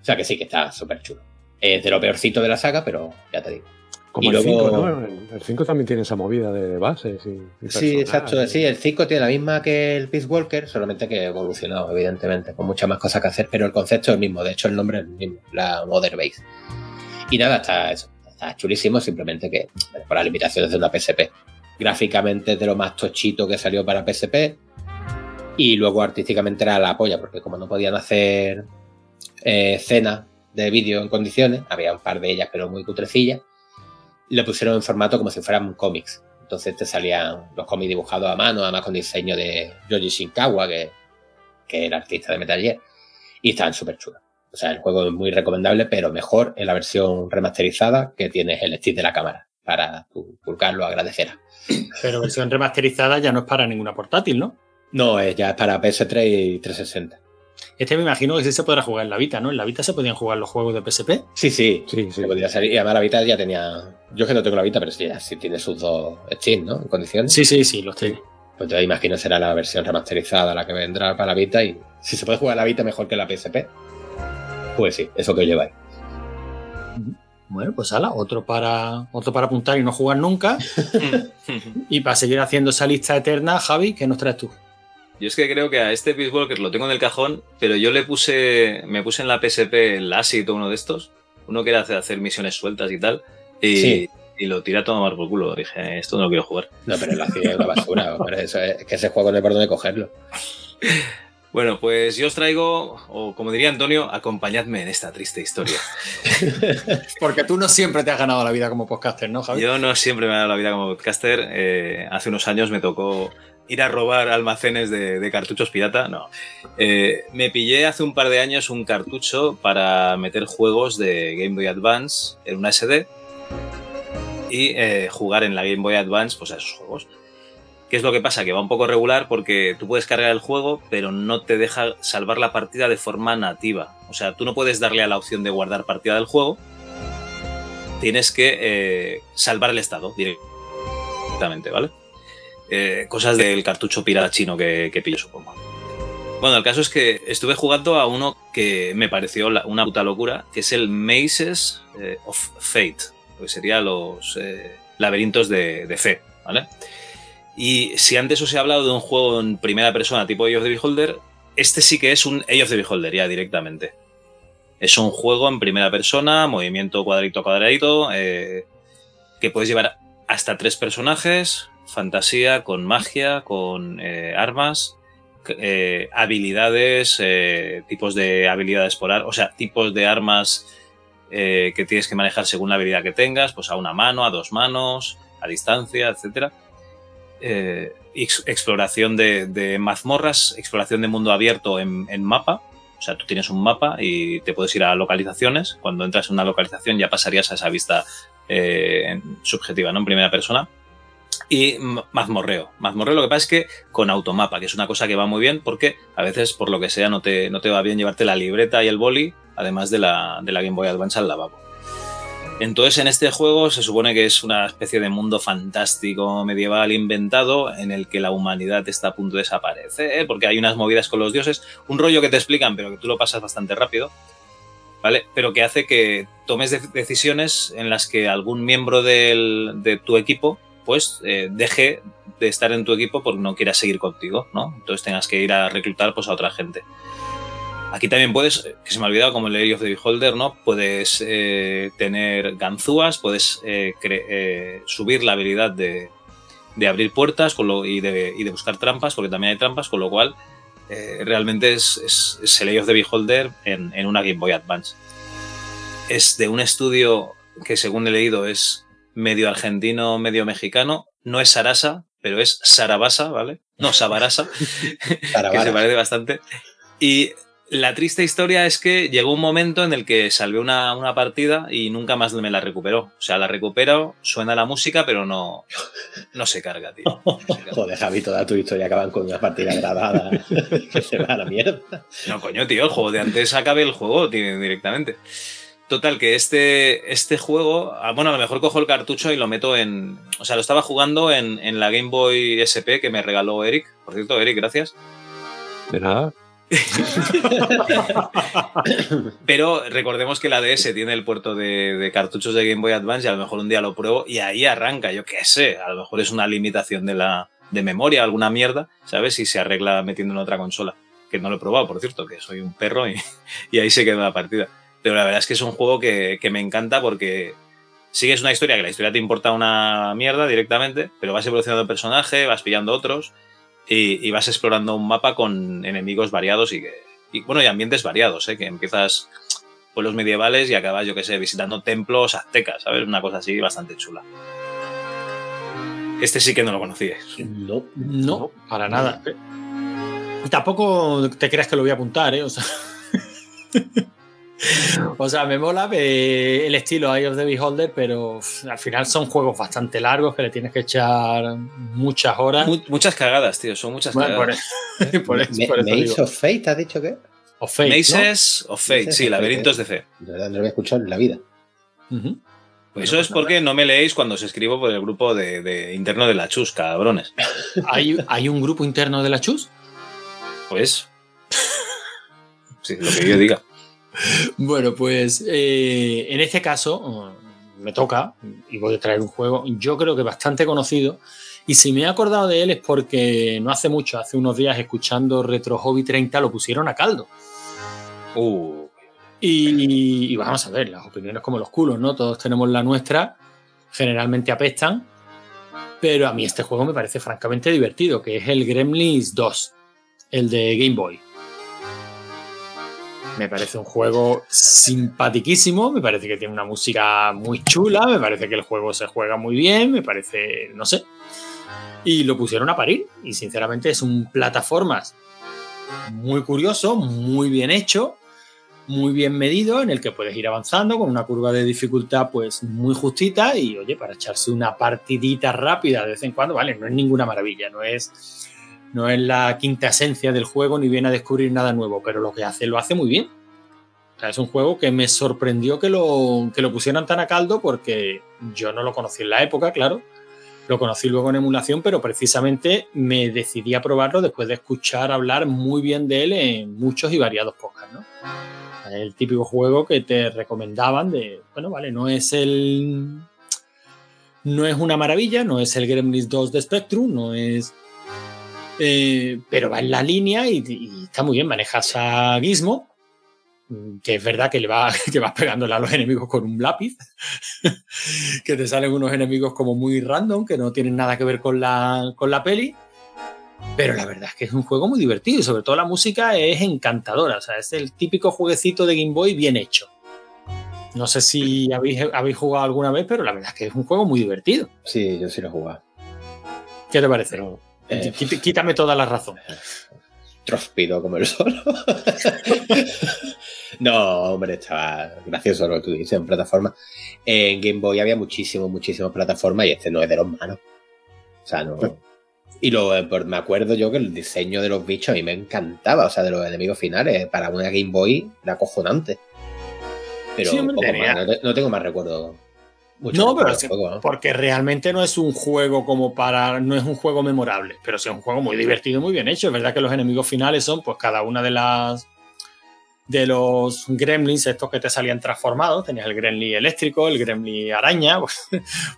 O sea que sí que está súper chulo. Es de lo peorcito de la saga, pero ya te digo. Como Y el luego- 5, ¿no? El- El 5 también tiene esa movida de bases. Y, y Sí, exacto. Sí, el 5 tiene la misma que el Peace Walker, solamente que evolucionado, evidentemente, con muchas más cosas que hacer, pero el concepto es el mismo. De hecho, el nombre es el mismo, la Mother Base. Y nada, está, eso, está chulísimo, simplemente que por las limitaciones de una PSP. Gráficamente es de lo más tochito que salió para PSP. Y luego artísticamente era la polla, porque como no podían hacer eh, escenas de vídeo en condiciones, había un par de ellas, pero muy cutrecillas, le pusieron en formato como si fueran cómics. Entonces te salían los cómics dibujados a mano, además con diseño de Yoji Shinkawa, que, que era artista de Metal Gear. Y estaban súper chulos. O sea, el juego es muy recomendable, pero mejor en la versión remasterizada que tienes el stick de la cámara. Para tu pulgar lo agradecerá. Pero versión remasterizada ya no es para ninguna portátil, ¿no? No, es ya es para PS3 y 360. Este me imagino que sí se podrá jugar en la Vita, ¿no? En la Vita se podían jugar los juegos de PSP. Sí, sí. Sí, sí. Se podría salir. Y además la Vita ya tenía. Yo es que no tengo la Vita, pero sí, ya sí tiene sus dos Steam, ¿no? En condiciones. Sí, sí, sí, los tiene. Pues yo imagino será la versión remasterizada la que vendrá para la Vita. Y si se puede jugar la Vita mejor que la PSP, pues sí, eso que os lleváis. Bueno, pues ala, otro para, otro para apuntar y no jugar nunca. y para seguir haciendo esa lista eterna, Javi, ¿qué nos traes tú? Yo es que creo que a este Peace Walker lo tengo en el cajón, pero yo le puse, me puse en la PSP el ASIC o uno de estos, uno que era hacer, hacer misiones sueltas y tal, y, Sí. y lo tiré a tomar por culo. Dije, esto no lo quiero jugar. No, pero la hacía una basura. eso es, es que ese juego no hay por dónde cogerlo. Bueno, pues yo os traigo, o como diría Antonio, acompañadme en esta triste historia. Porque tú no siempre te has ganado la vida como podcaster, ¿no, Javi? Yo no siempre me he dado la vida como podcaster. eh, hace unos años me tocó ir a robar almacenes de, de cartuchos pirata. No. Eh, me pillé hace un par de años un cartucho para meter juegos de Game Boy Advance en una SD y eh, jugar en la Game Boy Advance pues, a esos juegos. ¿Qué es lo que pasa? Que va un poco regular porque tú puedes cargar el juego, pero no te deja salvar la partida de forma nativa. O sea, tú no puedes darle a la opción de guardar partida del juego, tienes que eh, salvar el estado directamente, ¿vale? Eh, cosas del cartucho pirata chino que, pillo, supongo. Bueno, el caso es que estuve jugando a uno que me pareció una puta locura, que es el Mazes eh, of Fate, que sería los laberintos de fe, ¿vale? Y si antes os he hablado de un juego en primera persona tipo Age of the Beholder, este sí que es un Age of the Beholder ya directamente. Es un juego en primera persona, movimiento cuadrito a cuadradito, eh, que puedes llevar hasta tres personajes, fantasía, con magia, con eh, armas, eh, habilidades, tipos de habilidades por o sea, tipos de armas que tienes que manejar según la habilidad que tengas, pues a una mano, a dos manos, a distancia, etcétera. Eh, ex- exploración de, mazmorras, exploración de mundo abierto en, mapa. O sea, tú tienes un mapa y te puedes ir a localizaciones. Cuando entras en una localización ya pasarías a esa vista eh, subjetiva, ¿no? En primera persona. Y mazmorreo. Mazmorreo lo que pasa es que con automapa, que es una cosa que va muy bien porque a veces, por lo que sea, no te, no te va bien llevarte la libreta y el boli, además de la, de la Game Boy Advance al lavabo. Entonces, en este juego se supone que es una especie de mundo fantástico medieval inventado en el que la humanidad está a punto de desaparecer, porque hay unas movidas con los dioses, un rollo que te explican, pero que tú lo pasas bastante rápido, ¿vale? Pero que hace que tomes de- decisiones en las que algún miembro de tu equipo, pues, eh, deje de estar en tu equipo porque no quiera seguir contigo, ¿no? Entonces tengas que ir a reclutar pues, a otra gente. Aquí también puedes, que se me ha olvidado, como el Area of the Beholder, ¿no? Puedes eh, tener ganzúas, puedes eh, eh, subir la habilidad de, de abrir puertas y, de, buscar trampas, porque también hay trampas, con lo cual realmente es, es, el of the Beholder en, en una Game Boy Advance. Es de un estudio que según he leído es medio argentino, medio mexicano. No es Sarasa, pero es Sarabasa, ¿vale? No, Sabarasa, que se parece bastante. Y la triste historia es que llegó un momento en el que salvé una, una, partida y nunca más me la recuperó. O sea, la recupero, suena la música, pero no, no se carga, tío. Joder, Javi, toda tu historia acaban con una partida grabada que se va a la mierda. No, coño, tío, el juego de antes acabe el juego directamente. Total, que este, este juego, ah, bueno, a lo mejor cojo el cartucho y lo meto en. O sea, lo estaba jugando en, en la Game Boy SP que me regaló Eric. Por cierto, Eric, gracias. De nada. Pero recordemos que la DS tiene el puerto de, cartuchos de Game Boy Advance y a lo mejor un día lo pruebo y ahí arranca, yo qué sé, a lo mejor es una limitación de la de memoria, alguna mierda, ¿sabes? Y se arregla metiendo en otra consola. Que no lo he probado, por cierto, que soy un perro y, ahí se queda la partida. Pero la verdad es que es un juego que, me encanta porque sigues una historia que la historia te importa una mierda directamente, pero vas evolucionando el personaje, vas pillando otros y, vas explorando un mapa con enemigos variados y, que, bueno, y ambientes variados, ¿eh? que empiezas pueblos medievales y acabas, yo qué sé, visitando templos aztecas, ¿sabes? Una cosa así bastante chula. Este sí que no lo conocíais. No, no, para nada. Tampoco te creas que lo voy a apuntar, ¿eh? O sea. O sea, me mola el estilo Eye of the Beholder, pero al final son juegos bastante largos que le tienes que echar muchas horas. muchas cagadas, tío, son muchas cagadas. Por, Maze of Fate, ¿has dicho qué? Of Fate. Mazes of Fate, sí, laberintos de fe. De verdad, no lo había escuchado en la vida. Eso es porque no me leéis cuando os escribo por el grupo de, interno de la Chus, cabrones. ¿Hay, ¿Hay un grupo interno de la Chus? Pues. Sí, lo que yo diga. Bueno, pues eh, en este caso mm, me toca y voy a traer un juego, yo creo que bastante conocido. Y si me he acordado de él es porque no hace mucho, hace unos días escuchando Retro Hobby 30 lo pusieron a caldo. Uh. Y, y, vamos a ver, las opiniones como los culos, ¿no? Todos tenemos la nuestra, generalmente apestan, pero a mí este juego me parece francamente divertido, que es el Gremlins 2, el de Game Boy. Me parece un juego simpaticísimo, me parece que tiene una música muy chula, me parece que el juego se juega muy bien, me parece, no sé. Y lo pusieron a parir y sinceramente es un plataformas muy curioso, muy bien hecho, muy bien medido, en el que puedes ir avanzando con una curva de dificultad pues muy justita y oye, para echarse una partidita rápida de vez en cuando, vale, no es ninguna maravilla, no es no es la quinta esencia del juego ni viene a descubrir nada nuevo, pero lo que hace lo hace muy bien. Es un juego que me sorprendió que lo, que lo pusieran tan a caldo porque yo no lo conocí en la época, claro. Lo conocí luego en emulación, pero precisamente me decidí a probarlo después de escuchar hablar muy bien de él en muchos y variados podcasts, ¿no? El típico juego que te recomendaban de, bueno, vale, no es el... No es una maravilla, no es el Gremlins 2 de Spectrum, no es eh, pero va en la línea y, está muy bien. Manejas a Gizmo, que es verdad que le va, que vas pegándole a los enemigos con un lápiz, que te salen unos enemigos como muy random, que no tienen nada que ver con la, con la peli. Pero la verdad es que es un juego muy divertido y sobre todo la música es encantadora. O sea, es el típico jueguecito de Game Boy bien hecho. No sé si habéis, habéis jugado alguna vez, pero la verdad es que es un juego muy divertido. Sí, yo sí lo he jugado. ¿Qué te parece? Eh, quítame toda la razón. Tróspido como el sol. no, hombre, estaba gracioso lo que tú dices en plataforma. En Game Boy había muchísimas, muchísimas plataformas y este no es de los malos. O sea, no. Y lo, eh, me acuerdo yo que el diseño de los bichos a mí me encantaba, o sea, de los enemigos finales, para una Game Boy era acojonante. Pero no, tengo más recuerdo no, pero porque realmente no es un juego como para. No es un juego memorable, pero sí es un juego muy divertido, muy bien hecho. Es verdad que los enemigos finales son, pues, cada una de las. De los gremlins, estos que te salían transformados, tenías el gremlin eléctrico, el gremlin araña, pues,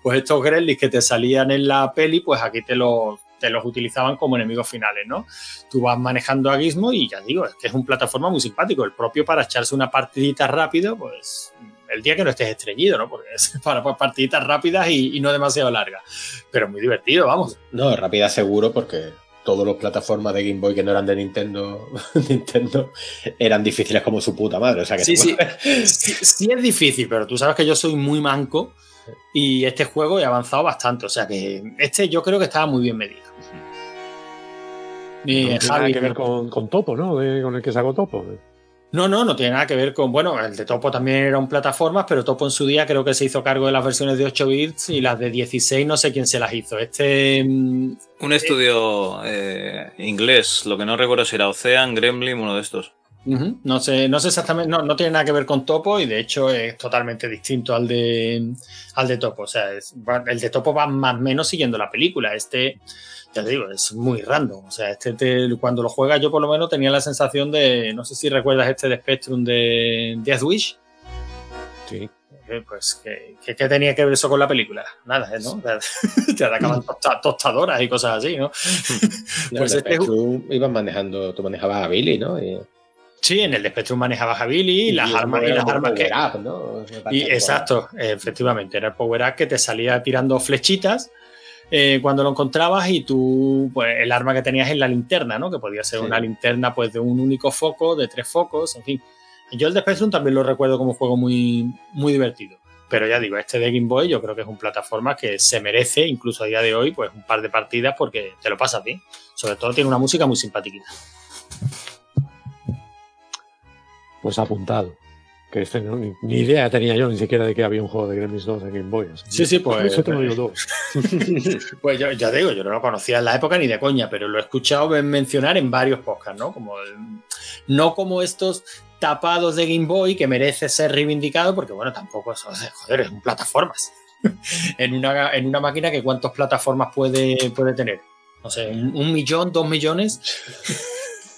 pues, estos gremlins que te salían en la peli, pues aquí te los, te los utilizaban como enemigos finales, ¿no? Tú vas manejando a Gizmo y ya digo, es que es un plataforma muy simpático. El propio para echarse una partidita rápido, pues el día que no estés estreñido, ¿no? Porque es para pues, partiditas rápidas y, y no demasiado largas. Pero muy divertido, vamos. No, rápida seguro porque todas las plataformas de Game Boy que no eran de Nintendo, Nintendo eran difíciles como su puta madre. O sea que Sí, sí. sí, sí es difícil, pero tú sabes que yo soy muy manco y este juego he avanzado bastante. O sea que este yo creo que estaba muy bien medido. Y No tiene nada que ver con, con Topo, ¿no? De- con el que sacó Topo. No, no, no tiene nada que ver con. Bueno, el de Topo también era un plataformas, pero Topo en su día creo que se hizo cargo de las versiones de 8 bits y las de 16 no sé quién se las hizo. Este. mm, Un estudio eh, inglés, lo que no recuerdo si era Ocean, Gremlin, uno de estos. No sé, no sé exactamente, no, no tiene nada que ver con Topo y de hecho es totalmente distinto al de al de Topo. O sea, es- va- el de Topo va más o menos siguiendo la película. Este, ya te digo, es muy random. O sea, este te- cuando lo juegas, yo por lo menos tenía la sensación de. No sé si recuerdas este de Spectrum de Death Wish. Sí. Eh, Pues, ¿qué, qué- tenía que ver eso con la película? Nada, ¿eh? ¿no? Te atacaban tosta- tostadoras y cosas así, ¿no? No, pues este es Spectrum ibas manejando, tú manejabas a Billy, ¿no? Y, Sí, en el de Spectrum manejabas a Billy y, las armas, y las armas que. up, ¿no? Y, exacto, efectivamente, era el power up que te salía tirando flechitas eh, cuando lo encontrabas y tú, pues el arma que tenías es la linterna, ¿no? Que podía ser Sí. una linterna pues de un único foco, de tres focos, en fin. Yo el de Spectrum también lo recuerdo como un juego muy, muy divertido. Pero ya digo, este de Game Boy yo creo que es un plataforma que se merece, incluso a día de hoy, pues un par de partidas porque te lo pasas bien. Sobre todo tiene una música muy simpática. Pues apuntado. Que este no- ni, ni idea tenía yo ni siquiera de que había un juego de Gremlins 2 en Game Boy. así Sí, que- sí, pues- Eso te lo digo todo. Pues yo, ya digo, yo no lo conocía en la época ni de coña, pero lo he escuchado mencionar en varios podcasts, ¿no? Como el- no como estos tapados de Game Boy que merece ser reivindicado, porque bueno, tampoco es, joder, es un plataformas. en, una, en una máquina que cuántas plataformas puede, puede tener. No sé, un, un millón, dos millones,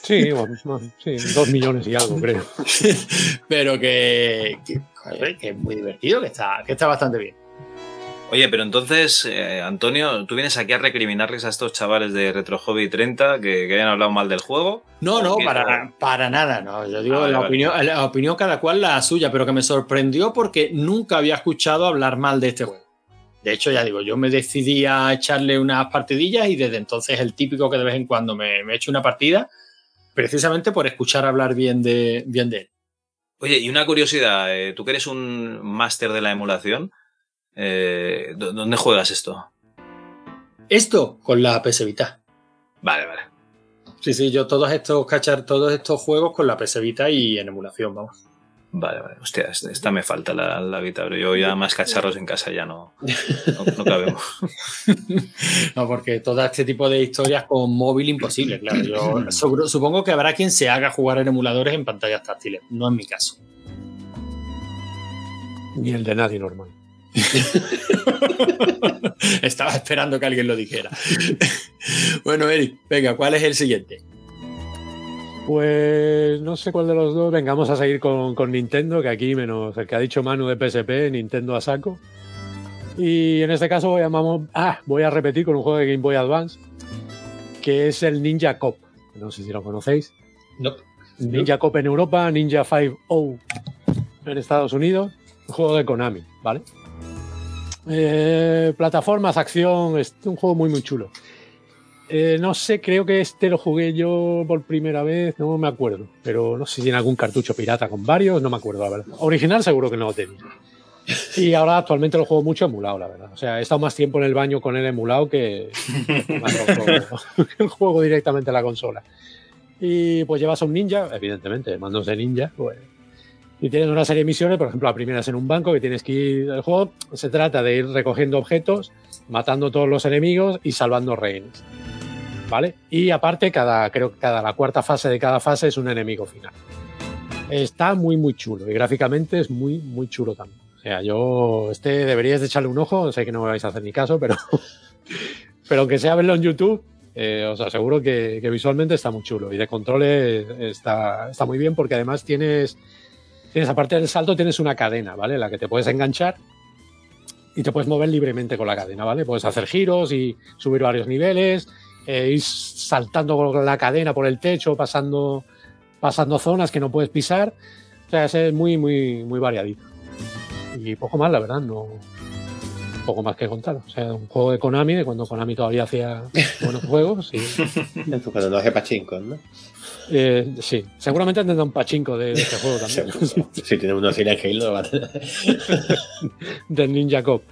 Sí, bueno, sí, dos millones y algo, creo. pero que, que, joder, que es muy divertido, que está, que está bastante bien. Oye, pero entonces, eh, Antonio, tú vienes aquí a recriminarles a estos chavales de Retro Hobby 30 que, que hayan hablado mal del juego. No, no, para, para nada, no. Yo digo, Ah, la, vale. opinión, la opinión cada cual la suya, pero que me sorprendió porque nunca había escuchado hablar mal de este juego. De hecho, ya digo, yo me decidí a echarle unas partidillas y desde entonces el típico que de vez en cuando me, me echo una partida, precisamente por escuchar hablar bien de, bien de él. Oye, y una curiosidad, eh, tú que eres un máster de la emulación, eh, ¿dó- ¿dónde juegas esto? Esto con la PS Vita. Vale, vale. Sí, sí, yo todos estos cachar, todos estos juegos con la PS Vita y en emulación, vamos. Vale, vale. Hostia, esta me falta la, la Vita, pero yo ya más cacharros en casa ya no, no, no cabemos. No, porque todo este tipo de historias con móvil imposible, claro. Yo supongo que habrá quien se haga jugar en emuladores en pantallas táctiles. No es mi caso. Ni el de nadie normal. Estaba esperando que alguien lo dijera. bueno, Eric, venga, ¿cuál es el siguiente? Pues no sé cuál de los dos. Venga, vamos a seguir con, con Nintendo, que aquí menos el que ha dicho Manu de PSP, Nintendo a saco. Y en este caso voy a, mamo- ah, voy a repetir con un juego de Game Boy Advance, que es el Ninja Cop. No sé si lo conocéis. No. Ninja Cop en Europa, Ninja 5 en Estados Unidos, un juego de Konami, ¿vale? Eh, plataformas, acción, es un juego muy muy chulo. Eh, no sé, creo que este lo jugué yo por primera vez, no me acuerdo, pero no sé si tiene algún cartucho pirata con varios, no me acuerdo, la verdad. Original seguro que no lo tenía. Y ahora actualmente lo juego mucho emulado, la verdad. O sea, he estado más tiempo en el baño con el emulado que el juego directamente a la consola. Y pues llevas a un ninja, evidentemente, mandos de ninja, pues, y tienes una serie de misiones, por ejemplo, la primera es en un banco que tienes que ir. El juego se trata de ir recogiendo objetos, matando todos los enemigos y salvando rehenes. ¿Vale? Y aparte, cada, creo que cada la cuarta fase de cada fase es un enemigo final. Está muy, muy chulo. Y gráficamente es muy, muy chulo también. O sea, yo. Este deberíais de echarle un ojo. Sé que no me vais a hacer ni caso, pero. pero aunque sea verlo en YouTube, eh, os aseguro que, que visualmente está muy chulo. Y de controles está, está muy bien porque además tienes tienes aparte del salto tienes una cadena, ¿vale? La que te puedes enganchar y te puedes mover libremente con la cadena, ¿vale? Puedes hacer giros y subir varios niveles, eh, ir saltando con la cadena por el techo, pasando, pasando zonas que no puedes pisar. O sea, es muy, muy, muy variadito. Y poco más, la verdad, no. Poco más que contar. O sea, un juego de Konami, de cuando Konami todavía hacía buenos juegos. Y, Cuando no hace pachincos, ¿no? eh, sí, seguramente tendrá un pachinko de, de este juego también. Si tiene uno Silent Hill, lo va a tener. del Ninja Cop.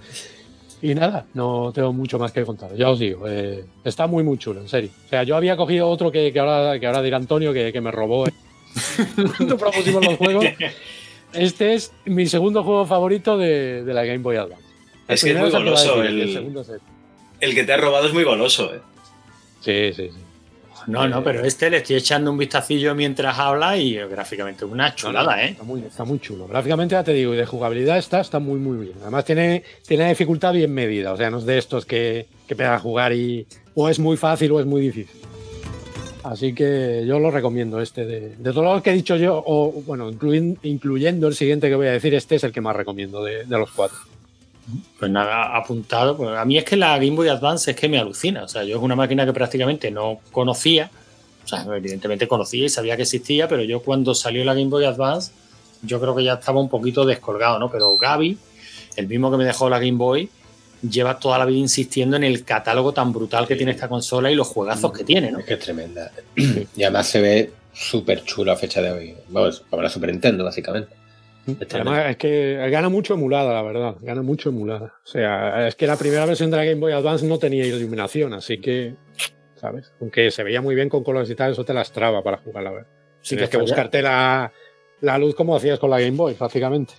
Y nada, no tengo mucho más que contar. Ya os digo, eh, está muy, muy chulo, en serio. O sea, yo había cogido otro que, que ahora, que ahora dirá Antonio que, que me robó eh, cuando propusimos los juegos. Este es mi segundo juego favorito de, de la Game Boy Advance. El Es que es muy goloso. decir, El, este. el que te ha robado es muy goloso, ¿eh? Sí, sí, sí. No, no, pero este le estoy echando un vistacillo mientras habla y eh, gráficamente una chulada, ¿eh? Está muy, está muy chulo. Gráficamente, ya te digo, y de jugabilidad está, está muy, muy bien. Además, tiene, tiene dificultad bien medida. O sea, no es de estos que, que pega a jugar y o es muy fácil o es muy difícil. Así que yo lo recomiendo este. De, de todos los que he dicho yo, o bueno, incluyendo el siguiente que voy a decir, este es el que más recomiendo de, de los cuatro. Pues nada, apuntado. Pues a mí es que la Game Boy Advance es que me alucina. O sea, yo es una máquina que prácticamente no conocía. O sea, evidentemente conocía y sabía que existía, pero yo cuando salió la Game Boy Advance, yo creo que ya estaba un poquito descolgado, ¿no? Pero Gaby, el mismo que me dejó la Game Boy, lleva toda la vida insistiendo en el catálogo tan brutal que tiene esta consola y los juegazos que tiene, ¿no? Es que es tremenda. Y además se ve súper chulo a fecha de hoy. Vamos, como la Super Nintendo, básicamente. Además, es que gana mucho emulada, la verdad. Gana mucho emulada. O sea, es que la primera versión de la Game Boy Advance no tenía iluminación, así que, ¿sabes? Aunque se veía muy bien con colores y tal, eso te lastraba para jugar, la verdad. Sí Tienes que buscarte la, la luz como hacías con la Game Boy, prácticamente.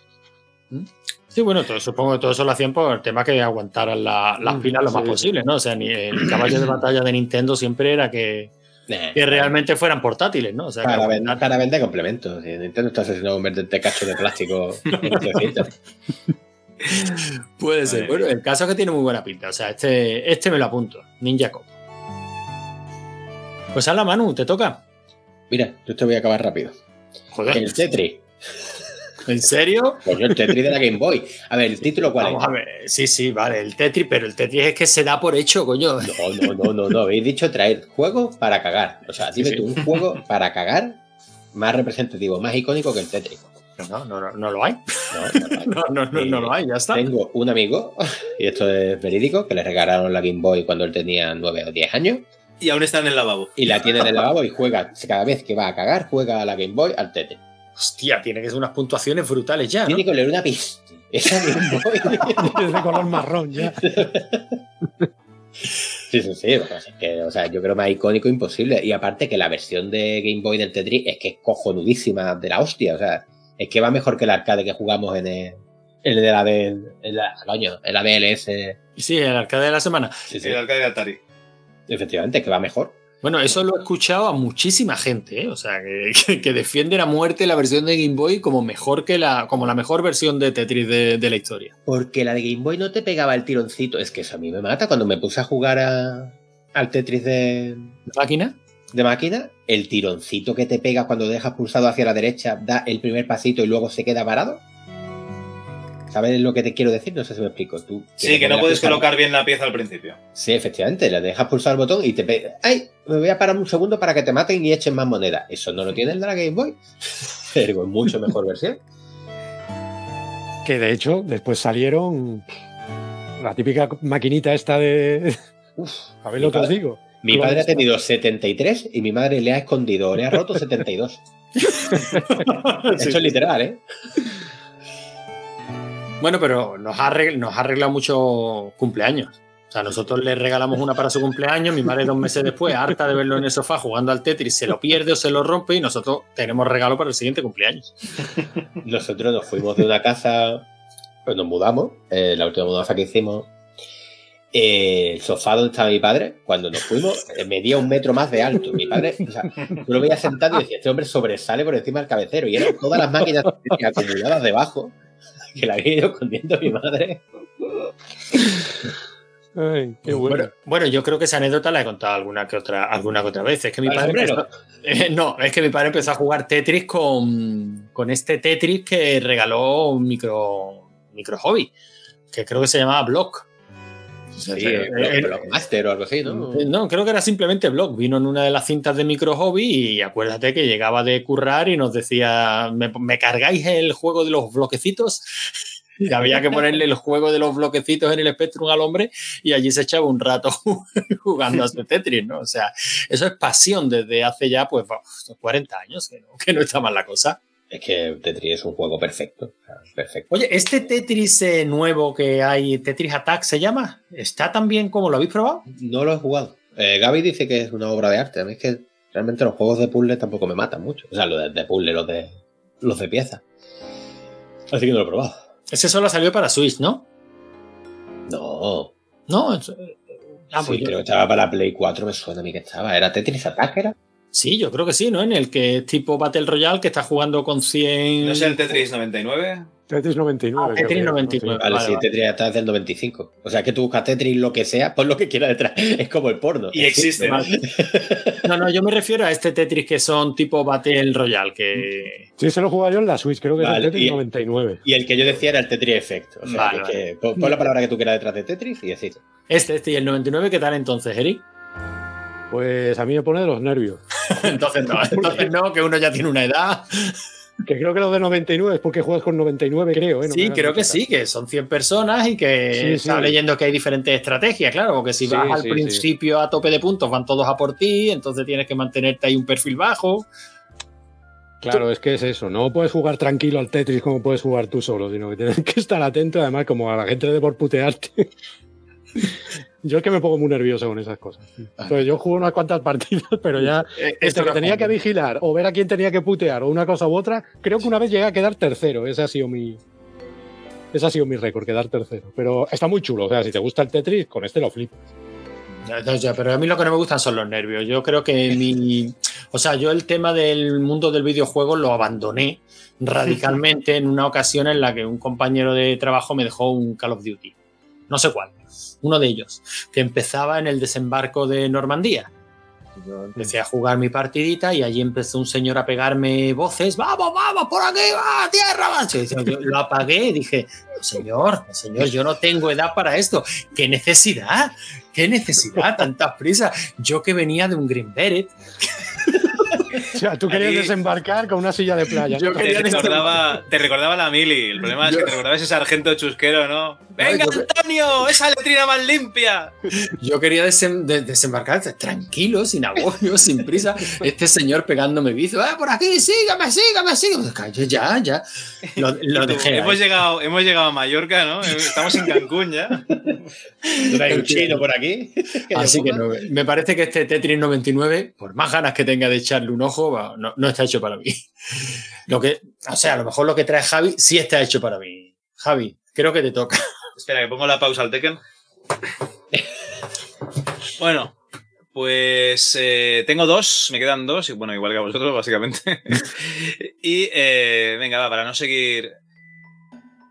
Sí, bueno, todo- supongo que todo eso lo hacían por el tema que aguantaran la- las Mm, pilas lo más sí. posible, ¿no? O sea, ni el caballo de batalla de Nintendo siempre era que, que realmente fueran portátiles, ¿no? O sea, que Para, aguantar- vender, para vender complementos. Nintendo está asesinando un verde cacho de plástico. en 800. Puede ser. Bueno, el caso es que tiene muy buena pinta. O sea, este, este me lo apunto. Ninja Cop. Pues la Manu, te toca. Mira, yo te voy a acabar rápido. Joder, El Tetris. ¿En serio? Pues el Tetris de la Game Boy. A ver, ¿el título cuál Vamos es? a ver. Sí, sí, vale, el Tetris, pero el Tetris es que se da por hecho, coño. No, no, no, no, no. Habéis dicho traer juego para cagar. O sea, dime Sí, sí. tú, un juego para cagar más representativo, más icónico que el Tetris. No, no, no, no lo hay. No, no, no. No, no, no, no lo hay, ya está. Tengo un amigo, y esto es verídico, que le regalaron la Game Boy cuando él tenía 9 o 10 años, Y aún está en el lavabo. y la tiene en el lavabo y juega, cada vez que va a cagar, juega a la Game Boy al Tetris. Hostia, tiene que ser unas puntuaciones brutales ya, ¿no? Tiene que leer una pista. Esa Game Boy. Es de color marrón ya. Sí, sí, sí. o sea, es que, o sea, yo creo más icónico imposible. Y aparte que la versión de Game Boy del Tetris es que es cojonudísima de la hostia. O sea, es que va mejor que el arcade que jugamos en el, el de la de, en la, coño, en la DLS. Sí, el arcade de la semana. Sí, sí. El arcade de Atari. Efectivamente, que va mejor. Bueno, eso lo he escuchado a muchísima gente, ¿eh? o sea, que, que, que defienden a muerte la versión de Game Boy como mejor que la, como la mejor versión de Tetris de, de la historia. Porque la de Game Boy no te pegaba el tironcito. Es que eso a mí me mata. Cuando me puse a jugar a- al Tetris de, ¿Máquina? de máquina, el tironcito que te pega cuando dejas pulsado hacia la derecha, da el primer pasito y luego se queda parado. ¿Sabes lo que te quiero decir? No sé si me explico. Tú Sí, que no a puedes pulsar- colocar bien la pieza al principio. Sí, efectivamente, le dejas pulsar el botón y te pega. ¡Ay! Me voy a parar un segundo para que te maten y echen más moneda. Eso no lo tiene el de la Game Boy. Pero es mucho mejor versión. Que de hecho, después salieron la típica maquinita esta de. Uf, ¿Sabéis lo que os digo? Mi padre ha tenido 73 y mi madre le ha escondido o le ha roto 72. Esto es literal, ¿eh? Bueno, pero nos ha, nos ha arreglado mucho cumpleaños. O sea, nosotros le regalamos una para su cumpleaños, mi madre dos meses después, harta de verlo en el sofá jugando al Tetris, se lo pierde o se lo rompe y nosotros tenemos regalo para el siguiente cumpleaños. Nosotros nos fuimos de una casa, pues nos mudamos, eh, la última mudanza que hicimos. eh, el sofá donde estaba mi padre, cuando nos fuimos, eh, medía un metro más de alto. Mi padre, o sea, tú lo veías sentado y decía, este hombre sobresale por encima del cabecero. Y eran todas las máquinas acumuladas debajo, que la había ido escondiendo mi madre. Ay, qué bueno. Bueno, bueno, yo creo que esa anécdota la he contado alguna que otra, alguna que otra vez. Es que mi ¿Al padre empezó- eh, no, es que mi padre empezó a jugar Tetris con, con este Tetris que regaló un micro, micro hobby, que creo que se llamaba Block. Sí, Eh, Blockmaster o algo así, ¿no? Eh, No, creo que era simplemente Block. Vino en una de las cintas de micro hobby y acuérdate que llegaba de currar y nos decía, ¿me, me cargáis el juego de los bloquecitos? Y había que ponerle el juego de los bloquecitos en el Spectrum al hombre y allí se echaba un rato jugando a Tetris, ¿no? O sea, eso es pasión desde hace ya, pues, 40 años, que no, que no está mal la cosa. Es que Tetris es un juego perfecto. perfecto. Oye, este Tetris eh, nuevo que hay, Tetris Attack se llama, ¿está tan bien como lo habéis probado? No lo he jugado. Eh, Gaby dice que es una obra de arte. A mí es que realmente los juegos de puzzle tampoco me matan mucho. O sea, los de, de puzzle, los de, los de pieza. Así que no lo he probado. Ese solo salió para Switch, ¿no? No. No, ah, pues sí, creo que estaba para Play 4, me suena a mí que estaba. ¿Era Tetris Attack? ¿Era? Sí, yo creo que sí, ¿no? En el que es tipo Battle Royale que está jugando con 100. ¿No es el Tetris 99? Tetris 99. Ah, Tetris 99. Vale, vale, sí, Tetris está desde el 95. O sea, que tú buscas Tetris lo que sea, pon lo que quiera detrás. Es como el porno. Y existe. no, no, yo me refiero a este Tetris que son tipo Battle Royale. Que... Sí, se lo jugaba yo en la Switch, creo que vale, es el Tetris y, 99. Y el que yo decía era el Tetris Effect. O sea, vale, que, que, pon, pon, la palabra que tú quieras detrás de Tetris y decís. Este, este y el 99, ¿qué tal entonces, Eric? Pues a mí me pone de los nervios. entonces no, entonces no, que uno ya tiene una edad. Que creo que los de 99 es porque juegas con 99, creo. ¿eh? No sí, creo que sí, que son 100 personas y que sí, sí. leyendo que hay diferentes estrategias, claro, porque si vas al principio a tope de puntos van todos a por ti, entonces tienes que mantenerte ahí un perfil bajo. Claro, es que es eso, no puedes jugar tranquilo al Tetris como puedes jugar tú solo, sino que tienes que estar atento, además, como a la gente de por putearte. Yo es que me pongo muy nervioso con esas cosas. Entonces yo juego unas cuantas partidas, pero ya esto que tenía que vigilar o ver a quién tenía que putear o una cosa u otra, creo que una vez llegué a quedar tercero. Ese ha sido mi, ese ha sido mi récord, quedar tercero. Pero está muy chulo. O sea, si te gusta el Tetris, con este lo flipas. No, ya, pero a mí lo que no me gustan son los nervios. Yo creo que mi. O sea, yo el tema del mundo del videojuego lo abandoné radicalmente en una ocasión en la que un compañero de trabajo me dejó un Call of Duty. No sé cuál uno de ellos, que empezaba en el desembarco de Normandía. Yo empecé a jugar mi partidita y allí empezó un señor a pegarme voces, vamos, vamos, por aquí, va, tierra, va. Yo lo apagué y dije, señor, señor, yo no tengo edad para esto. ¿Qué necesidad? ¿Qué necesidad? Tanta prisa. Yo que venía de un Green Beret. O sea, tú querías Ahí, desembarcar con una silla de playa. Yo te, recordaba, te recordaba la mili. El problema es que te recordaba ese sargento chusquero, ¿no? ¡Venga, Antonio! ¡Esa letrina más limpia! Yo quería desem de desembarcar tranquilo, sin agobio, sin prisa. Este señor pegándome bici. ¡Eh, por aquí! ¡Sígame, sígame, sígame! Ya, ya. Lo, lo dejé. Hemos llegado, hemos llegado a Mallorca, ¿no? Estamos en Cancún ya. ¿No hay un chino por aquí? Así que no, me parece que este Tetris 99, por más ganas que tenga de echarle un ojo, no, no, está hecho para mí. Lo que, o sea, a lo mejor lo que trae Javi sí está hecho para mí. Javi, creo que te toca. Espera, que pongo la pausa al Tekken. bueno, pues eh, tengo dos, me quedan dos, y bueno, igual que a vosotros, básicamente. y eh, venga, va, para no seguir.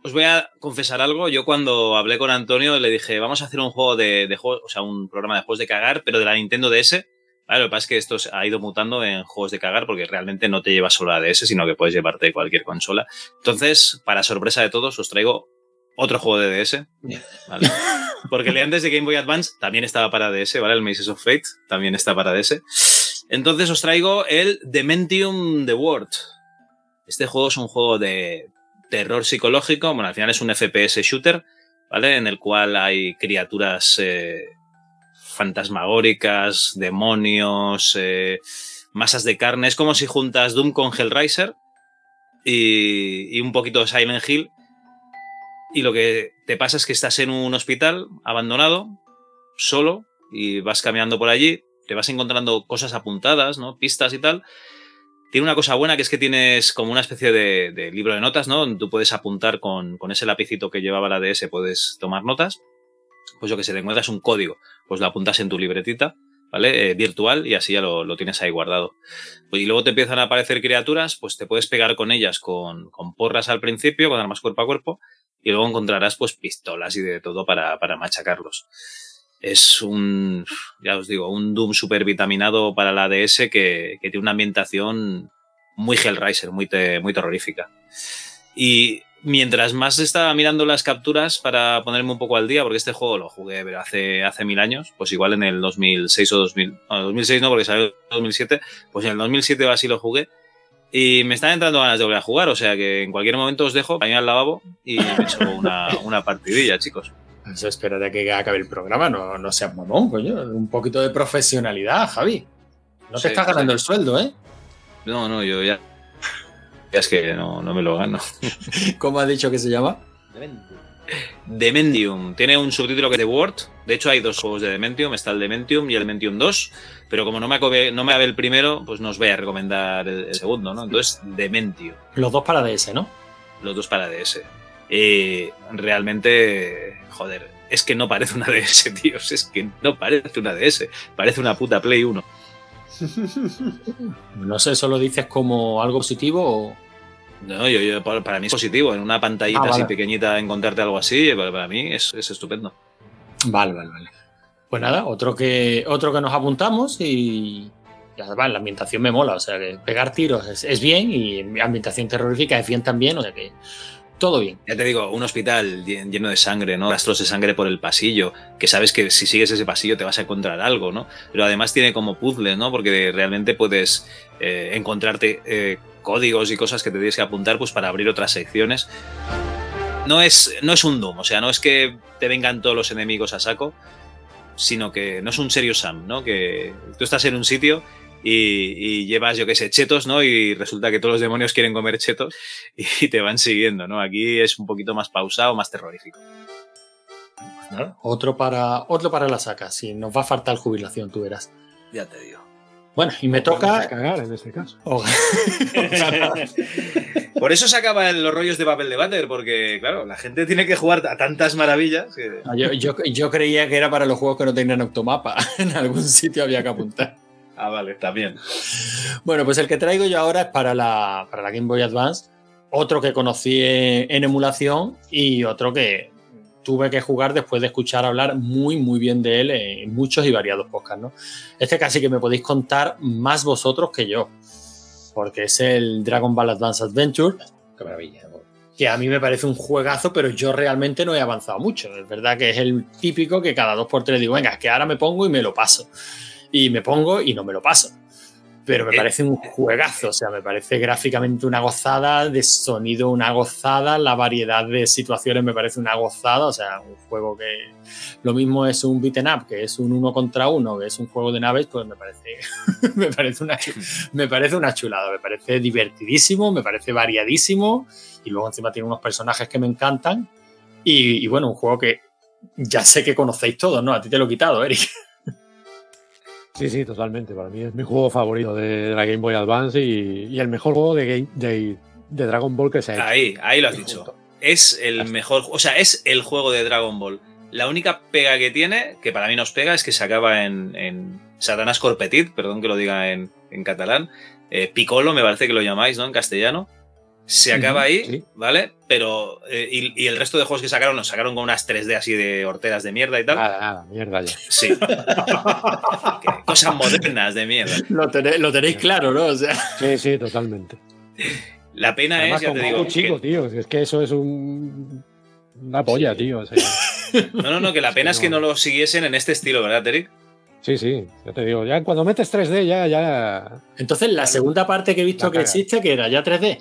Os voy a confesar algo. Yo cuando hablé con Antonio le dije, vamos a hacer un juego de, de juegos, o sea, un programa de juegos de cagar, pero de la Nintendo DS. Vale, lo que pasa es que esto ha ido mutando en juegos de cagar porque realmente no te llevas solo a DS, sino que puedes llevarte cualquier consola. Entonces, para sorpresa de todos, os traigo otro juego de DS. ¿vale? Porque el de antes de Game Boy Advance también estaba para DS, ¿vale? El Maces of Fate también está para DS. Entonces os traigo el Dementium The World. Este juego es un juego de terror psicológico. Bueno, al final es un FPS shooter, ¿vale? En el cual hay criaturas eh, fantasmagóricas, demonios, eh, masas de carne. Es como si juntas Doom con Hellraiser y, y un poquito de Silent Hill y lo que te pasa es que estás en un hospital abandonado, solo, y vas caminando por allí, te vas encontrando cosas apuntadas, ¿no? Pistas y tal. Tiene una cosa buena que es que tienes como una especie de, libro de notas, ¿no? Tú puedes apuntar con, con, ese lapicito que llevaba la DS, puedes tomar notas. Pues yo que sé, te encuentras un código, pues lo apuntas en tu libretita, ¿vale? Eh, virtual y así ya lo, lo, tienes ahí guardado. Pues, y luego te empiezan a aparecer criaturas, pues te puedes pegar con ellas con, con porras al principio, con armas cuerpo a cuerpo, y luego encontrarás pues pistolas y de todo para, para machacarlos. Es un, ya os digo, un Doom super vitaminado para la DS que, que tiene una ambientación muy Hellraiser, muy, te, muy terrorífica. Y mientras más estaba mirando las capturas para ponerme un poco al día, porque este juego lo jugué hace, hace mil años, pues igual en el 2006 o 2000, no, 2006 no, porque salió en 2007, pues en el 2007 o así lo jugué, Y me están entrando ganas de volver a jugar, o sea que en cualquier momento os dejo para ir al lavabo y me echo una, una partidilla, chicos. Eso espérate a que acabe el programa, no, no seas mamón, coño. Un poquito de profesionalidad, Javi. No te estás ganando sí. el sueldo, ¿eh? No, no, yo ya. Ya es que no, no me lo gano. ¿Cómo has dicho que se llama? Dementium. Tiene un subtítulo que es The Word. De hecho, hay dos juegos de Dementium. Está el Dementium y el Dementium 2. Pero como no me acabé, no me el primero, pues no os voy a recomendar el, el segundo, ¿no? Entonces, Dementium. Los dos para DS, ¿no? Los dos para DS. Eh, realmente, joder, es que no parece una DS, tíos. Es que no parece una DS. Parece una puta Play 1. No sé, ¿eso lo dices como algo positivo o...? No, yo, yo- para mí es positivo. En una pantallita Ah, vale. así pequeñita encontrarte algo así, para, mí es, es estupendo. Vale, vale, vale. Pues nada, otro que, otro que nos apuntamos y... y además, la ambientación me mola, o sea que pegar tiros es, es bien y ambientación terrorífica es bien también, o sea que todo bien. Ya te digo, un hospital llen- lleno de sangre, ¿no? Rastros de sangre por el pasillo, que sabes que si sigues ese pasillo te vas a encontrar algo, ¿no? Pero además tiene como puzzles, ¿no? Porque realmente puedes eh, encontrarte eh, códigos y cosas que te tienes que apuntar pues para abrir otras secciones. No es, no es un Doom, o sea, no es que te vengan todos los enemigos a saco, sino que no es un Serious Sam, ¿no? Que tú estás en un sitio y, y llevas, yo qué sé, chetos, ¿no? Y resulta que todos los demonios quieren comer chetos y te van siguiendo, ¿no? Aquí es un poquito más pausado, más terrorífico. Pues otro para, otro para la saca, si nos va a faltar jubilación, tú verás. Ya te digo. Bueno, y me toca... cagar en este caso. Por eso se acaban los rollos de papel de váter, porque, claro, la gente tiene que jugar a tantas maravillas que... Ah, Yo, yo- yo creía que era para los juegos que no tenían automapa. En algún sitio había que apuntar. Ah, vale, también. Bueno, pues el que traigo yo ahora es para la, para la Game Boy Advance. Otro que conocí en emulación y otro que tuve que jugar después de escuchar hablar muy, muy bien de él en muchos y variados podcasts. ¿no? Este casi que me podéis contar más vosotros que yo. Porque es el Dragon Ball Advance Adventure, Qué maravilla. que a mí me parece un juegazo, pero yo realmente no he avanzado mucho. Es verdad que es el típico que cada dos por tres digo, venga, que ahora me pongo y me lo paso. Y me pongo y no me lo paso. Pero me Eh, parece un juegazo, o sea, me parece gráficamente una gozada, de sonido una gozada, la variedad de situaciones me parece una gozada, o sea, un juego que lo mismo es un beaten up, que es un uno contra uno, que es un juego de naves, pues me parece, me parece, una, me parece una chulada, me parece divertidísimo, me parece variadísimo, y luego encima tiene unos personajes que me encantan, y, y bueno, un juego que ya sé que conocéis todos, ¿no? A ti te lo he quitado, Eric. Sí, sí, totalmente. Para mí es mi juego favorito de la Game Boy Advance y, y el mejor juego de, game- de, de Dragon Ball que se ha hecho. Ahí, ahí lo has dicho. Es el mejor, o sea, es el juego de Dragon Ball. La única pega que tiene, que para mí nos pega, es que se acaba en, en Satanás Corpetit, perdón que lo diga en, en catalán. Eh, Piccolo, me parece que lo llamáis, ¿no? En castellano. Se acaba ahí, sí. ¿vale? Pero. eh, y, y el resto de juegos que sacaron, nos sacaron con unas 3D así de horteras de mierda y tal. Nada, nada, mierda ya. Sí. Cosas modernas de mierda. Lo tenéis, lo tenéis claro, ¿no? O sea, Sí, sí, totalmente. La pena Además, es, ya te digo. chico, que- tío. Es que eso es un. Una polla, Sí. tío. o sea, no, no, no, que la pena es que no lo siguiesen en este estilo, ¿verdad, Eric? sí, sí. Ya te digo, ya cuando metes 3D, ya, ya. entonces la segunda parte que he visto La que caga. existe, que era ya 3D.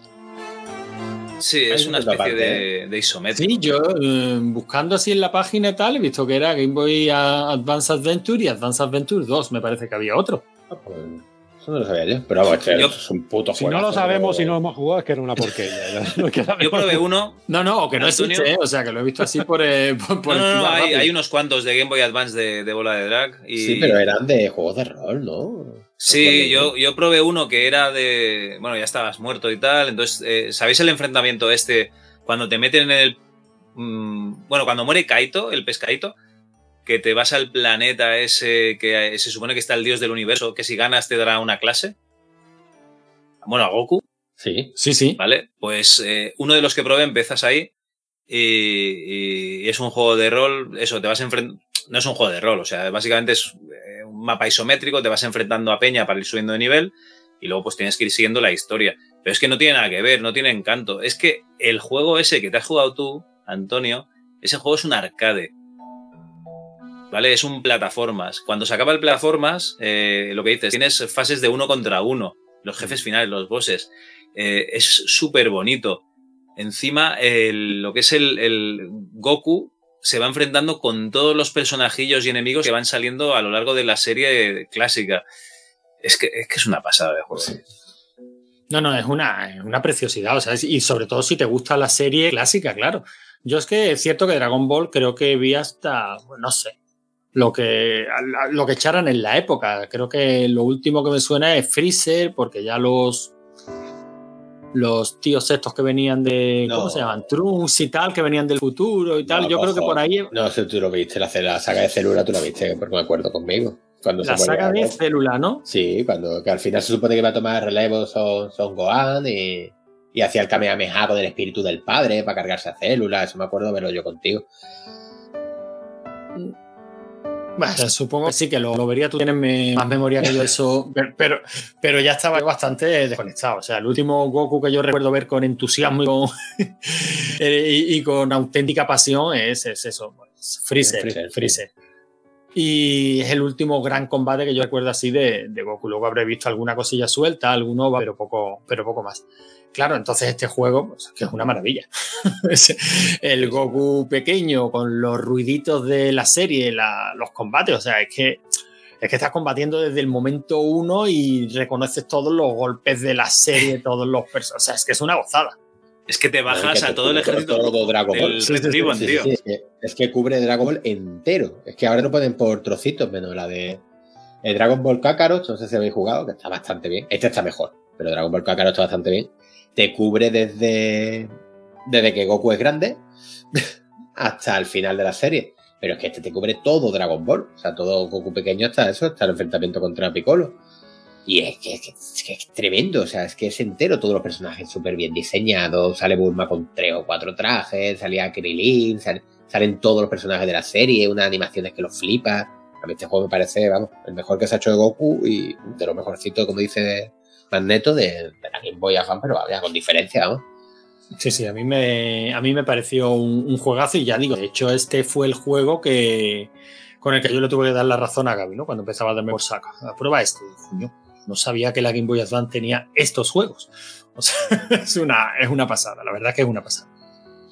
Sí, es una especie parte, de, de isométrico. Sí, yo eh, buscando así en la página y tal, he visto que era Game Boy Advance Adventure y Advance Adventure 2, me parece que había otro. Ah, pues, Eso no lo sabía yo. Pero vamos, Yo- es un puto Si no lo sabemos, si no lo hemos jugado, es que era una porquería. no queda Yo probé uno. No, no, o que no Antonio. existe, ¿eh? o sea, que lo he visto así por, eh, por, por No, no, hay, unos cuantos de Game Boy Advance de, de bola de drag. Y... Sí, pero eran de juegos de rol, ¿no? Sí, yo, yo probé uno que era de. Bueno, ya estabas muerto y tal. Entonces, eh, ¿sabéis el enfrentamiento este? Cuando te meten en el. mm, bueno, cuando muere Kaito, el pescadito, que te vas al planeta ese que eh, se supone que está el dios del universo, que si ganas te dará una clase. Bueno, a Goku. Sí. Sí, sí. ¿Vale? Pues eh, uno de los que probé empiezas ahí y, y es un juego de rol, eso, te vas enfrentando, no es un juego de rol, o sea, básicamente es eh, un mapa isométrico, te vas enfrentando a Peña para ir subiendo de nivel y luego pues tienes que ir siguiendo la historia. Pero es que no tiene nada que ver, no tiene encanto. Es que el juego ese que te has jugado tú, Antonio, ese juego es un arcade. ¿Vale? Es un plataformas. Cuando se acaba el plataformas, eh, lo que dices, tienes fases de uno contra uno, los jefes finales, los bosses. eh, es súper bonito. Encima, lo que es el, el, Goku se va enfrentando con todos los personajillos y enemigos que van saliendo a lo largo de la serie clásica. Es que es, que es una pasada de juego. No, no, es una, una preciosidad. O sea, y sobre todo si te gusta la serie clásica, claro. Yo es que es cierto que Dragon Ball creo que vi hasta, no sé, lo que, lo que echaran en la época. Creo que lo último que me suena es Freezer, porque ya los los tíos estos que venían de, ¿cómo se llaman? Trunks y tal, que venían del futuro y tal. Yo creo que por ahí... No sé, tú lo viste, la, la saga de Célula, tú la viste, porque me acuerdo conmigo. Cuando la saga de Célula, ¿no? Sí, cuando que al final se supone que va a tomar relevo son, son Gohan y, y hacía el Kamehameha con el espíritu del padre para cargarse a Célula, eso me acuerdo verlo yo contigo. Bueno, supongo que sí, que lo, vería. Tú tienes más memoria que yo eso, pero, pero ya estaba bastante desconectado. O sea, el último Goku que yo recuerdo ver con entusiasmo y con, y, con auténtica pasión es, eso, pues, Freezer, Freezer, Y es el último gran combate que yo recuerdo así de, de Goku. Luego habré visto alguna cosilla suelta, alguno, pero poco, pero poco más. Claro, entonces este juego, pues, que es una maravilla. el Goku pequeño con los ruiditos de la serie, los combates, o sea, es que, es que estás combatiendo desde el momento uno y reconoces todos los golpes de la serie, todos los personajes. O sea, es que es una gozada. Es que te bajas a todo el ejército todo Dragon Ball. Es, que, cubre Dragon Ball entero. Es que ahora no pueden por trocitos, menos la de el Dragon Ball Kakarot, no sé si habéis jugado, que está bastante bien. Este está mejor, pero Dragon Ball Kakarot está bastante bien te cubre desde, desde que Goku es grande hasta el final de la serie. Pero es que este te cubre todo Dragon Ball. O sea, todo Goku pequeño hasta eso, hasta el enfrentamiento contra Piccolo. Y es que, es tremendo, o sea, es que es entero, todos los personajes súper bien diseñados. Sale Bulma con tres o cuatro trajes, salía Krilin, salen todos los personajes de la serie, unas animaciones que los flipa. A mí este juego me parece, vamos, el mejor que se ha hecho de Goku y de lo mejorcito, como dice neto de, la Game Boy Advance, pero había con diferencia. Sí, sí, a mí me, a mí me pareció un, juegazo y ya digo, de hecho este fue el juego que con el que yo le tuve que dar la razón a Gaby, ¿no? Cuando empezaba a darme por saco. Prueba esto. no sabía que la Game Boy Advance tenía estos juegos. O sea, es una, es una pasada, la verdad que es una pasada.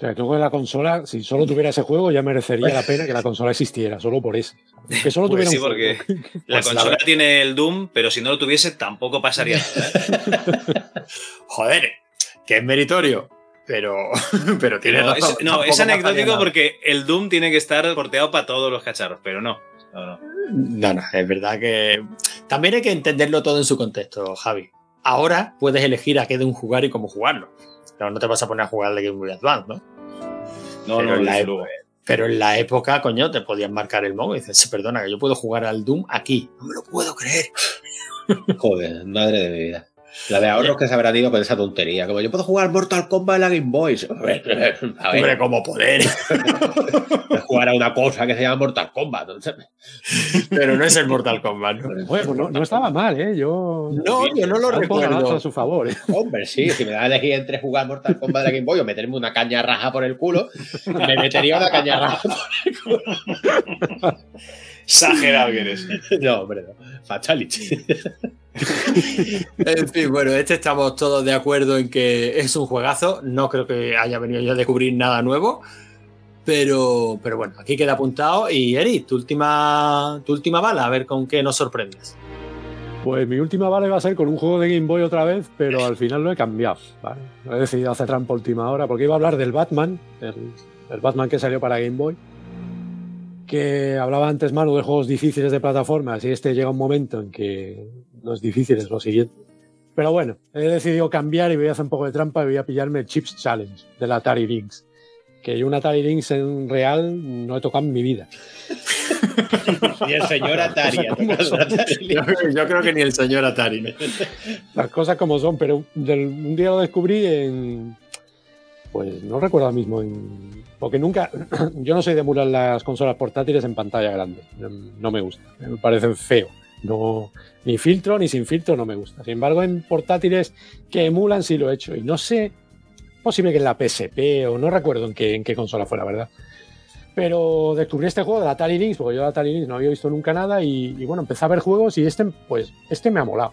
O sea, tú la consola, si solo tuviera ese juego, ya merecería la pena que la consola existiera, solo por eso. Que solo pues tuviera sí, porque la consola tiene el Doom, pero si no lo tuviese, tampoco pasaría nada. Joder, que es meritorio. Pero, pero tiene no, es, no, es anecdótico porque el Doom tiene que estar porteado para todos los cacharros, pero no. No, no. no, no, es verdad que también hay que entenderlo todo en su contexto, Javi. Ahora puedes elegir a qué de un jugar y cómo jugarlo. Pero no te vas a poner a jugar de Game Boy Advance, ¿no? No, pero, no, en la época, pero en la época, coño, te podían marcar el modo y dices, perdona, que yo puedo jugar al Doom aquí. No me lo puedo creer. Joder, madre de mi vida. La de ahorros que se habrá ido con esa tontería. Como yo puedo jugar Mortal Kombat en la Game Boy. A ver, Hombre, como poder. jugar a una cosa que se llama Mortal Kombat. Pero no es el Mortal Kombat. ¿no? Bueno, no, estaba mal, ¿eh? Yo. No, yo no lo recuerdo. a su favor. ¿eh? Hombre, sí. Si me da a elegir entre jugar Mortal Kombat de la Game Boy o meterme una caña raja por el culo, me metería una caña raja por el culo. Exagerado que eres. No, hombre, no. Fatality. en fin, bueno, este estamos todos de acuerdo en que es un juegazo. No creo que haya venido yo a descubrir nada nuevo. Pero, pero bueno, aquí queda apuntado. Y Eric, tu última, tu última bala, a ver con qué nos sorprendes. Pues mi última bala va a ser con un juego de Game Boy otra vez, pero al final lo he cambiado. ¿vale? He decidido hacer trampa última hora porque iba a hablar del Batman, el Batman que salió para Game Boy que hablaba antes Manu de juegos difíciles de plataformas y este llega un momento en que no es difícil, es lo siguiente. Pero bueno, he decidido cambiar y voy a hacer un poco de trampa y voy a pillarme el Chips Challenge de la Atari Lynx. Que yo un Atari Lynx en real no he tocado en mi vida. ni el señor Atari. yo, creo que ni el señor Atari. Las cosas como son, pero un día lo descubrí en. Pues no recuerdo ahora mismo, en porque nunca, yo no soy de emular las consolas portátiles en pantalla grande. No me gusta. Me parecen feo. No, ni filtro ni sin filtro no me gusta. Sin embargo, en portátiles que emulan sí lo he hecho. Y no sé, posible que en la PSP o no recuerdo en qué, en qué consola fue, la verdad. Pero descubrí este juego de la Atari Lynx, porque yo de Atari Lynx no había visto nunca nada. Y, bueno, empecé a ver juegos y este, pues, este me ha molado.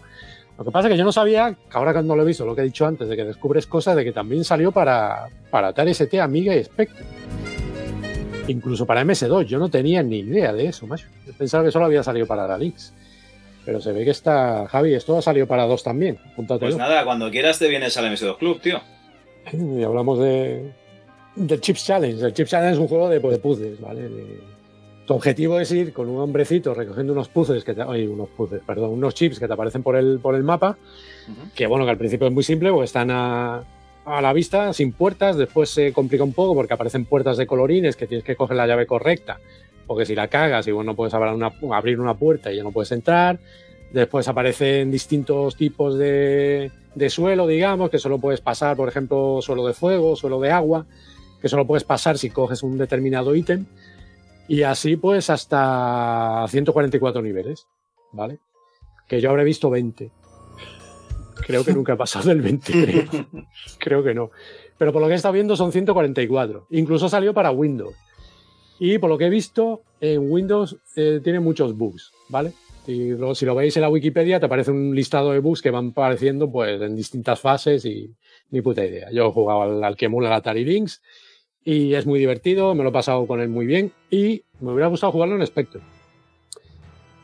Lo que pasa es que yo no sabía, que ahora cuando lo he visto, lo que he dicho antes, de que descubres cosas, de que también salió para, para Atari ST, Amiga y Spectrum. Incluso para MS2, yo no tenía ni idea de eso, macho. Yo pensaba que solo había salido para la Links. Pero se ve que está, Javi, esto ha salido para dos también. Pues nada, cuando quieras te vienes al MS2 Club, tío. Y hablamos de, del Chips Challenge. El Chips Challenge es un juego de, de puzzles, ¿vale? De, tu objetivo es ir con un hombrecito recogiendo unos puzzles, que te, unos puzzles, perdón, unos chips que te aparecen por el, por el mapa, uh -huh. que bueno, que al principio es muy simple, porque están a, a, la vista, sin puertas, después se complica un poco porque aparecen puertas de colorines que tienes que coger la llave correcta, porque si la cagas, igual no puedes abrir una, abrir una puerta y ya no puedes entrar. Después aparecen distintos tipos de, de suelo, digamos, que solo puedes pasar, por ejemplo, suelo de fuego, suelo de agua, que solo puedes pasar si coges un determinado ítem. Y así pues hasta 144 niveles, ¿vale? Que yo habré visto 20. Creo que nunca he pasado del 20, creo. creo que no. Pero por lo que he estado viendo son 144. Incluso salió para Windows. Y por lo que he visto, en Windows eh, tiene muchos bugs, ¿vale? Si lo, si lo, veis en la Wikipedia, te aparece un listado de bugs que van apareciendo pues, en distintas fases y ni puta idea. Yo he jugado al, al que emula el Atari Lynx y es muy divertido, me lo he pasado con él muy bien y me hubiera gustado jugarlo en Spectrum.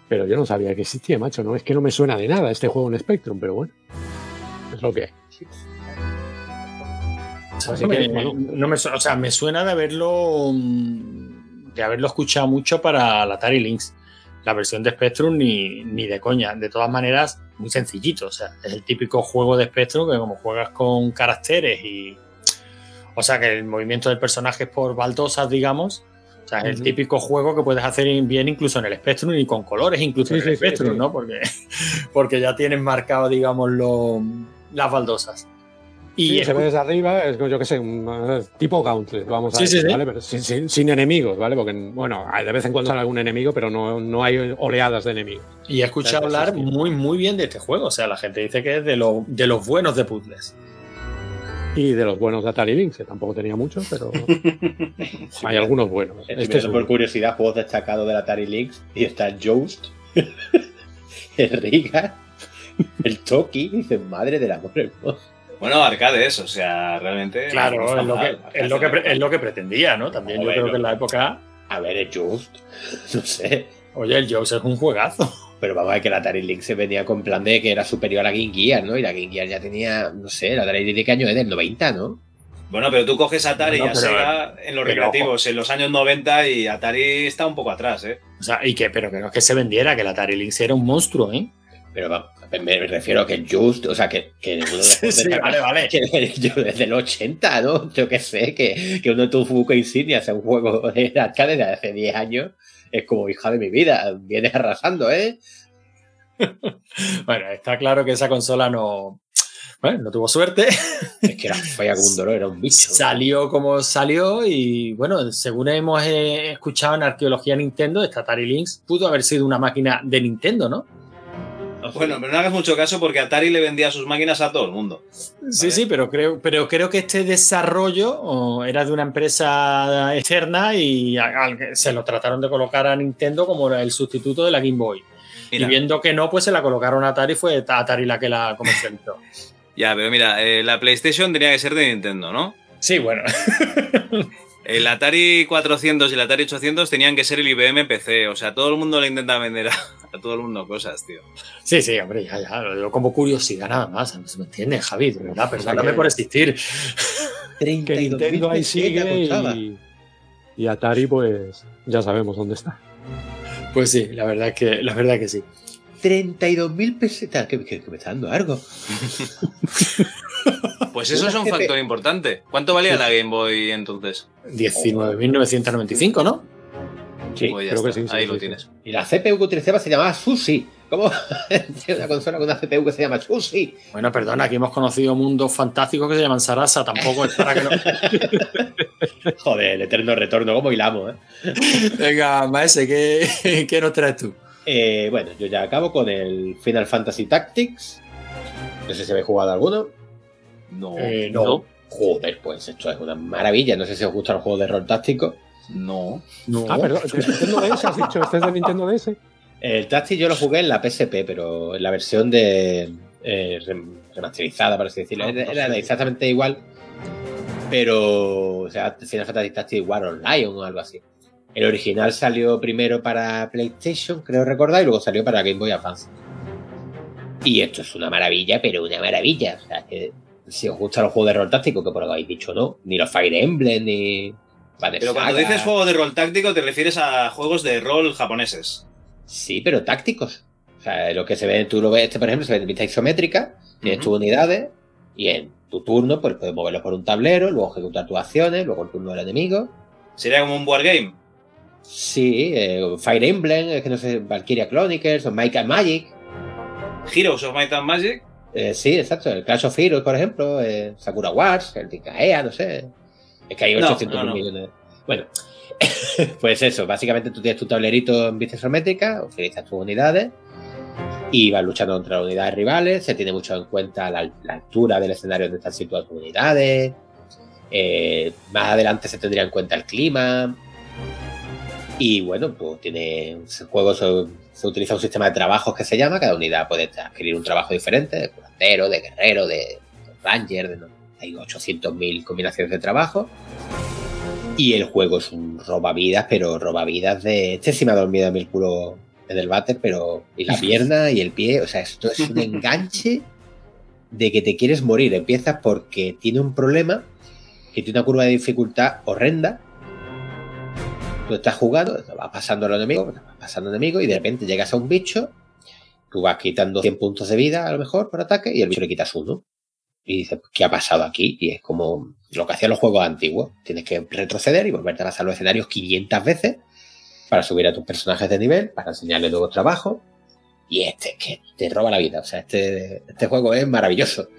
Pero yo no sabía que existía, macho, no es que no me suena de nada este juego en Spectrum, pero bueno, es lo que hay. Así que, bueno, no me, o sea, me suena de haberlo de haberlo escuchado mucho para la Atari Lynx. La versión de Spectrum ni, ni de coña. De todas maneras, muy sencillito. O sea, es el típico juego de Spectrum que como juegas con caracteres y, o sea, que el movimiento del personaje es por baldosas, digamos. O sea, es uh -huh. el típico juego que puedes hacer bien incluso en el Spectrum y con colores, incluso sí, en el sí, Spectrum, sí, ¿no? Porque, porque ya tienes marcado, digamos, lo, las baldosas. Y sí, se ve desde arriba, es yo que sé, un tipo Gauntlet, vamos a decir, ¿vale? Pero sin, sin, sin, enemigos, ¿vale? Porque, bueno, de vez en cuando sale algún enemigo, pero no, no hay oleadas de enemigos. Y he escuchado hablar muy, muy bien de este juego. O sea, la gente dice que es de, lo, de los buenos de puzzles. Y de los buenos de Atari Lynx, que tampoco tenía muchos, pero hay algunos buenos. Este es por curiosidad, juegos destacados del Atari Lynx, y está el Joust, el Riga, el Toki, dicen, madre del amor hermoso. Bueno, arcades, o sea, realmente. Claro, es lo, que, es, lo que, es lo que pretendía, ¿no? También yo creo que en la época. A ver, el Just, no sé. Oye, el Just es un juegazo. Pero vamos a ver que la Atari Lynx se venía con plan de que era superior a la Game Gear, ¿no? Y la Game Gear ya tenía, no sé, la Atari de qué año es, del 90, ¿no? Bueno, pero tú coges Atari no, y a Sega en los recreativos en los años 90 y Atari está un poco atrás, ¿eh? O sea, y que, pero que no es que se vendiera, que la Atari Lynx era un monstruo, ¿eh? Pero me refiero a que el Just, o sea, que, que uno sí, sí, de, vale, vale. Que desde el 80, ¿no? Yo que sé, que, que uno de tus Fuku Insignia sea un juego de arcade de hace 10 años, es como hija de mi vida, vienes arrasando, ¿eh? bueno, está claro que esa consola no, bueno, no tuvo suerte. Es que era fea como un dolor, era un bicho. Salió como salió y bueno, según hemos eh, escuchado en arqueología Nintendo, esta Atari Lynx pudo haber sido una máquina de Nintendo, ¿no? Bueno, pero no hagas mucho caso porque Atari le vendía sus máquinas a todo el mundo. Sí, ¿vale? sí, pero creo, pero creo que este desarrollo era de una empresa externa y se lo trataron de colocar a Nintendo como el sustituto de la Game Boy. Mira. Y viendo que no, pues se la colocaron a Atari y fue Atari la que la comercializó. ya, pero mira, eh, la PlayStation tenía que ser de Nintendo, ¿no? Sí, bueno. el Atari 400 y el Atari 800 tenían que ser el IBM PC. O sea, todo el mundo le intenta vender a, a todo el mundo cosas, tío. Sí, sí, hombre, ya, ya. Lo digo como curiosidad nada más. ¿Se me entiende, Javi? De verdad, perdóname por existir. 30 que Nintendo ahí sigue y, y Atari, pues ya sabemos dónde está. Pues sí, la verdad es que, la verdad que sí. 32.000 pesetas, que, que, que, me está dando algo. pues eso es un factor importante. ¿Cuánto valía la Game Boy entonces? 19.995, ¿no? Sí, pues creo está. que sí, Ahí sí, lo sí. tienes. Y la CPU que utilizaba se llamaba Susi. ¿Cómo? Tiene una consola con una CPU que se llama Susi. Bueno, perdona, aquí hemos conocido mundos fantásticos que se llaman Sarasa. Tampoco es para que no. Joder, el eterno retorno, ¿cómo hilamos, eh? Venga, Maese, ¿qué, ¿qué nos traes tú? Eh, bueno, yo ya acabo con el Final Fantasy Tactics. No sé si habéis jugado alguno. No, Eh, no. Joder, pues esto es una maravilla. No sé si os gusta el juego de rol táctico. No. No. Ah, perdón, ¿de Nintendo DS has dicho? ¿Este es de Nintendo DS? El Tactics yo lo jugué en la PSP, pero en la versión de eh, remasterizada, por así decirlo. era, exactamente igual, pero, o sea, Final Fantasy Tactics War Lion o algo así. El original salió primero para PlayStation, creo recordar, y luego salió para Game Boy Advance. Y esto es una maravilla, pero una maravilla. O sea, que si os gustan los juegos de rol táctico, que por lo que habéis dicho no, ni los Fire Emblem, ni. Pero cuando dices juego de rol táctico, te refieres a juegos de rol japoneses. Sí, pero tácticos. O sea, lo que se ve, tú lo ves, este por ejemplo, se ve en vista isométrica, tienes tus unidades, y en tu turno, pues puedes moverlos por un tablero, luego ejecutar tus acciones, luego el turno del enemigo. ¿Sería como un wargame? Sí, eh, Fire Emblem, es que no sé, Valkyria Chronicles o Might and Magic. Heroes of Might and Magic. Eh, sí, exacto. El Clash of Heroes, por ejemplo, eh, Sakura Wars, el Tikaea, no sé. Es que hay 800 millones. Bueno, pues eso, básicamente tú tienes tu tablerito en vista isométrica, utilizas tus unidades y vas luchando contra las unidades rivales. Se tiene mucho en cuenta la, altura del escenario donde están situadas tus unidades. Eh, más adelante se tendría en cuenta el clima. Y bueno, pues tiene. El juego se, utiliza un sistema de trabajos que se llama. Cada unidad puede adquirir un trabajo diferente: de curandero, de guerrero, de, ranger. De, hay 800.000 combinaciones de trabajo. Y el juego es un robavidas, pero robavidas de. Este sí me ha dormido a mí el culo en el váter, pero. Y la pierna y el pie. O sea, esto es un enganche de que te quieres morir. Empiezas porque tiene un problema, que tiene una curva de dificultad horrenda Tú estás jugando, vas pasando al enemigo, te vas pasando al enemigo y de repente llegas a un bicho, tú vas quitando 100 puntos de vida a lo mejor por ataque y el bicho le quitas uno. Y dices, ¿qué ha pasado aquí? Y es como lo que hacían los juegos antiguos. Tienes que retroceder y volverte a pasar los escenarios 500 veces para subir a tus personajes de nivel, para enseñarles nuevos trabajos. Y este que te roba la vida. O sea, este, este juego es maravilloso.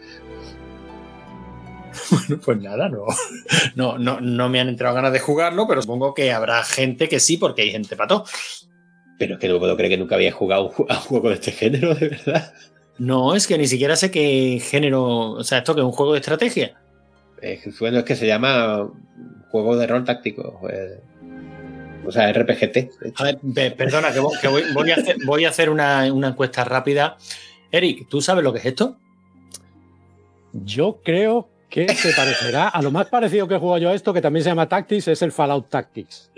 Bueno, pues nada, no, no, no, no me han entrado ganas de jugarlo, pero supongo que habrá gente que sí, porque hay gente pato. Pero es que no puedo creer que nunca había jugado a un juego de este género, de verdad. No, es que ni siquiera sé qué género. O sea, esto que es un juego de estrategia. bueno, es que se llama juego de rol táctico. Pues, o sea, RPGT. A ver, perdona, que, voy, a hacer, voy a hacer una, una encuesta rápida. Eric, ¿tú sabes lo que es esto? Yo creo que se parecerá a lo más parecido que he jugado yo a esto, que también se llama Tactics, es el Fallout Tactics.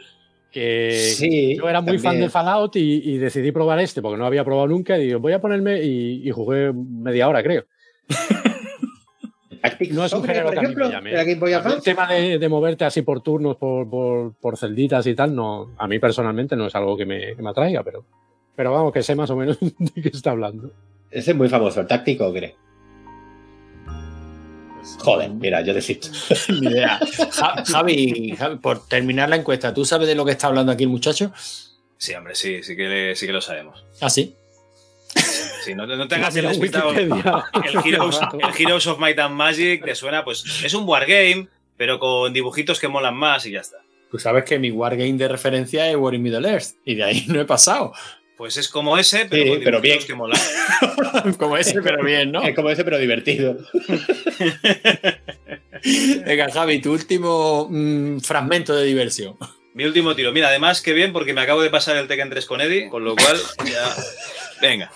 Que sí, yo era muy fan de Fallout y, decidí probar este, porque no había probado nunca. Y digo, voy a ponerme y, jugué media hora, creo. no es un género que a mí me llame. El tema de, moverte así por turnos, por, por, celditas y tal, no, a mí personalmente no es algo que me, que me atraiga, pero, pero vamos, que sé más o menos de qué está hablando. Ese es muy famoso, el táctico, ¿crees? Joder, mira, yo desisto. Ni idea. Javi, por terminar la encuesta, ¿tú sabes de lo que está hablando aquí el muchacho? Sí, hombre, sí, sí que, sí que lo sabemos. ¿Ah, sí? Sí, no, no tengas el, el, Heroes, el Heroes of Might and Magic, ¿te suena? Pues es un wargame, pero con dibujitos que molan más y ya está. Tú sabes que mi wargame de referencia es War in Middle Earth, y de ahí no he pasado. Pues es como ese, pero, pero bien. que mola. como ese, pero bien, ¿no? Es como ese, pero divertido. Venga, Javi, tu último mm, fragmento de diversión. Mi último tiro. Mira, además, qué bien, porque me acabo de pasar el Tekken 3 con Eddie, con lo cual ya. Venga.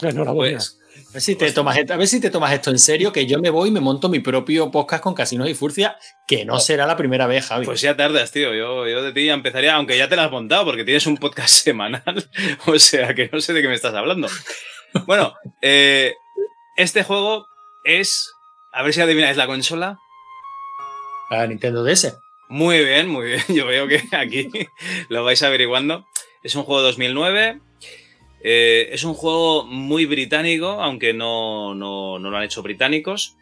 Enhorabuena. Pues, a ver, si te tomas, a ver si te tomas esto en serio, que yo me voy y me monto mi propio podcast con Casinos y Furcia, que no será la primera vez, Javi. Pues ya tardas, tío. Yo, yo de ti ya empezaría, aunque ya te lo has montado, porque tienes un podcast semanal. o sea, que no sé de qué me estás hablando. Bueno, eh, este juego es. A ver si adivináis la consola. La Nintendo DS. Muy bien, muy bien. Yo veo que aquí lo vais averiguando. Es un juego de 2009 eh, es un juego muy británico, aunque no, lo han hecho británicos.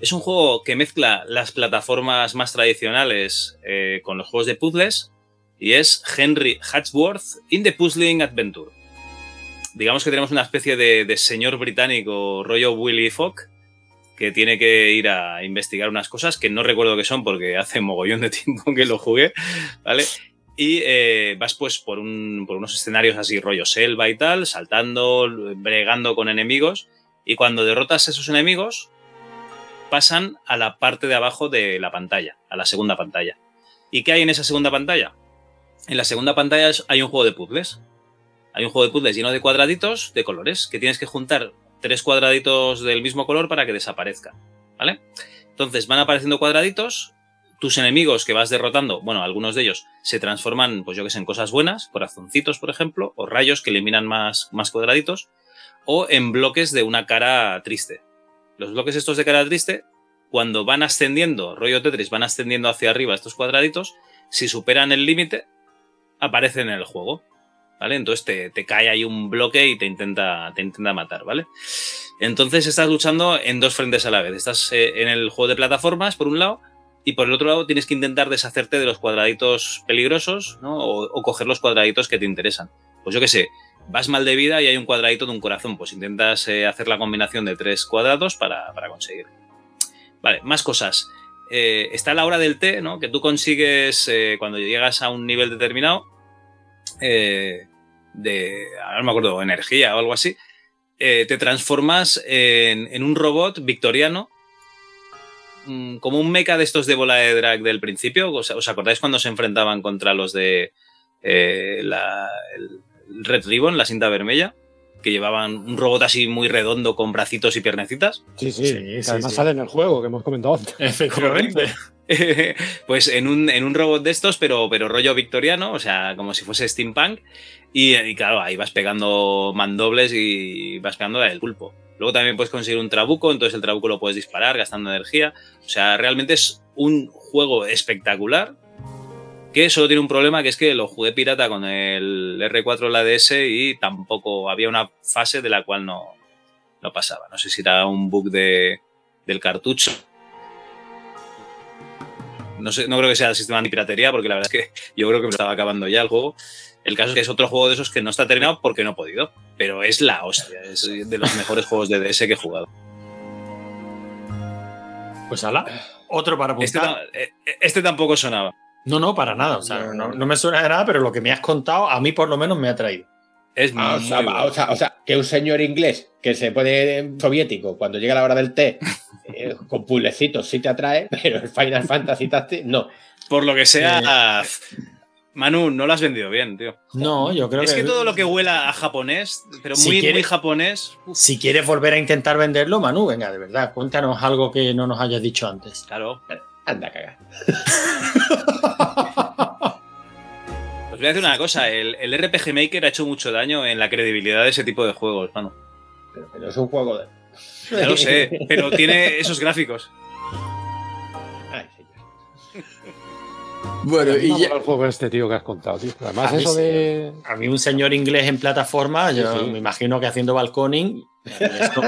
Es un juego que mezcla las plataformas más tradicionales eh, con los juegos de puzzles y es Henry Hatchworth in the Puzzling Adventure. Digamos que tenemos una especie de, señor británico rollo Willy Fogg que tiene que ir a investigar unas cosas que no recuerdo qué son porque hace mogollón de tiempo que lo jugué, ¿vale? Y eh, vas pues por, unos escenarios así rollo selva y tal, saltando, bregando con enemigos y cuando derrotas a esos enemigos pasan a la parte de abajo de la pantalla, a la segunda pantalla. ¿Y qué hay en esa segunda pantalla? En la segunda pantalla hay un juego de puzzles. Hay un juego de puzzles lleno de cuadraditos de colores que tienes que juntar tres cuadraditos del mismo color para que desaparezca. ¿Vale? Entonces van apareciendo cuadraditos. Tus enemigos que vas derrotando, bueno, algunos de ellos se transforman, pues yo que sé, en cosas buenas, corazoncitos, por ejemplo, o rayos que eliminan más, más cuadraditos, o en bloques de una cara triste. Los bloques estos de cara triste, cuando van ascendiendo, rollo Tetris, van ascendiendo hacia arriba estos cuadraditos, si superan el límite, aparecen en el juego. ¿Vale? Entonces te, te, cae ahí un bloque y te intenta, te intenta matar, ¿vale? Entonces estás luchando en dos frentes a la vez. Estás eh, en el juego de plataformas, por un lado, y por el otro lado tienes que intentar deshacerte de los cuadraditos peligrosos, ¿no? O, coger los cuadraditos que te interesan. Pues yo qué sé, vas mal de vida y hay un cuadradito de un corazón, pues intentas eh, hacer la combinación de tres cuadrados para, para conseguir. Vale, más cosas. Eh, está la hora del té, ¿no? Que tú consigues eh, cuando llegas a un nivel determinado de, ahora no me acuerdo, energía o algo así, te transformas en, en, un robot victoriano, como un mecha de estos de bola de drag del principio. ¿Os, os acordáis cuando se enfrentaban contra los de eh, la, el Red Ribbon, la cinta vermella? que llevaban un robot así muy redondo con bracitos y piernecitas. Sí, sí, sí además sí. sale en el juego que hemos comentado antes. Efectivamente. pues en un, en un, robot de estos, pero, pero rollo victoriano, o sea, como si fuese steampunk. Y, y claro, ahí vas pegando mandobles y vas pegando el pulpo. Luego también puedes conseguir un trabuco, entonces el trabuco lo puedes disparar gastando energía. O sea, realmente es un juego espectacular que solo tiene un problema que es que lo jugué pirata con el R4 la DS y tampoco había una fase de la cual no, no pasaba. No sé si era un bug de, del cartucho. No, sé, no creo que sea el sistema de piratería, porque la verdad es que yo creo que me estaba acabando ya el juego. El caso es que es otro juego de esos que no está terminado porque no he podido. Pero es la hostia, es de los mejores juegos de DS que he jugado. Pues ala, otro para apuntar. Este, este tampoco sonaba. No, no, para nada. O sea, no, no, me suena de nada, pero lo que me has contado, a mí por lo menos me ha traído. Es ah, o, sea, bueno. o, sea, o, sea, que un señor inglés que se pone soviético cuando llega la hora del té eh, con pulecitos sí te atrae, pero el Final Fantasy Tactics no. Por lo que sea, eh, Manu, no lo has vendido bien, tío. No, yo creo es que. Es que todo lo que huela a japonés, pero si muy, quiere, muy japonés. Uf. Si quieres volver a intentar venderlo, Manu, venga, de verdad, cuéntanos algo que no nos hayas dicho antes. Claro. Anda a cagar. Os voy a decir una cosa, el, el, RPG Maker ha hecho mucho daño en la credibilidad de ese tipo de juegos. Pero, pero es un juego de... Ya lo sé, pero tiene esos gráficos. Ay, señor. Bueno, y ya... el juego este tío que has contado, tío. Además, a eso mí, de. A mí, un señor inglés en plataforma, yo sí, sí. me imagino que haciendo balconing. Esto...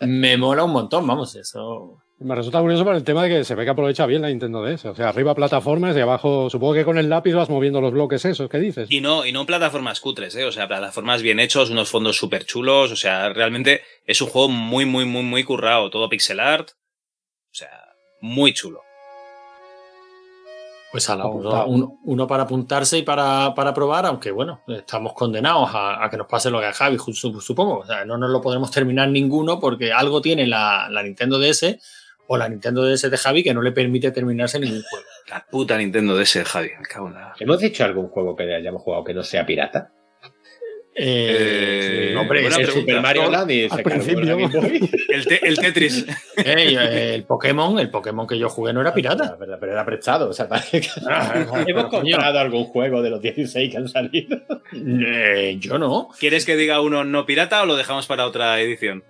me mola un montón, vamos, eso. Me resulta curioso por el tema de que se ve que aprovecha bien la Nintendo DS. O sea, arriba plataformas y abajo, supongo que con el lápiz vas moviendo los bloques esos que dices. Y no, y no plataformas cutres, ¿eh? O sea, plataformas bien hechos, unos fondos súper chulos. O sea, realmente es un juego muy, muy, muy, muy currado. Todo pixel art. O sea, muy chulo. Pues a la uno, para apuntarse y para, para, probar, aunque bueno, estamos condenados a, a, que nos pase lo que a Javi, supongo. O sea, no nos lo podremos terminar ninguno porque algo tiene la, la Nintendo DS o la Nintendo DS de Javi que no le permite terminarse ningún juego. La puta Nintendo DS de Javi, me cago en la... ¿Hemos dicho algún juego que hayamos jugado que no sea pirata? Eh, eh, hombre, el Super Mario Land y se principio. el, te, el, Tetris. Hey, el Pokémon, el Pokémon que yo jugué no era pirata. Pero, pero era prestado. O sea, que... ah, ¿Hemos comprado algún juego de los 16 que han salido? Eh, yo no. ¿Quieres que diga uno no pirata o lo dejamos para otra edición?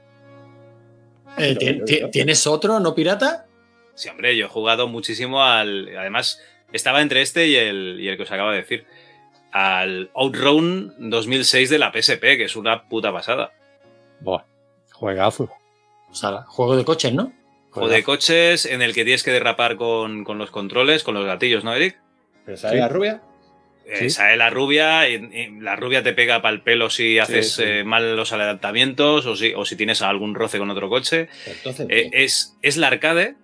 Eh, ¿Tienes otro no pirata? Sí, hombre, yo he jugado muchísimo al. Además, estaba entre este y el, y el que os acabo de decir. Al Outrun 2006 de la PSP, que es una puta pasada. Buah, juegazo. O sea, juego de coches, ¿no? Juego de coches en el que tienes que derrapar con, con los controles, con los gatillos, ¿no, Eric? ¿Pero sale sí. la rubia? Eh, ¿Sí? Sale la rubia y, y, la rubia te pega para el pelo si haces sí, eh, mal los adelantamientos o si, o si, tienes algún roce con otro coche. Entonces, eh, es, es la arcade,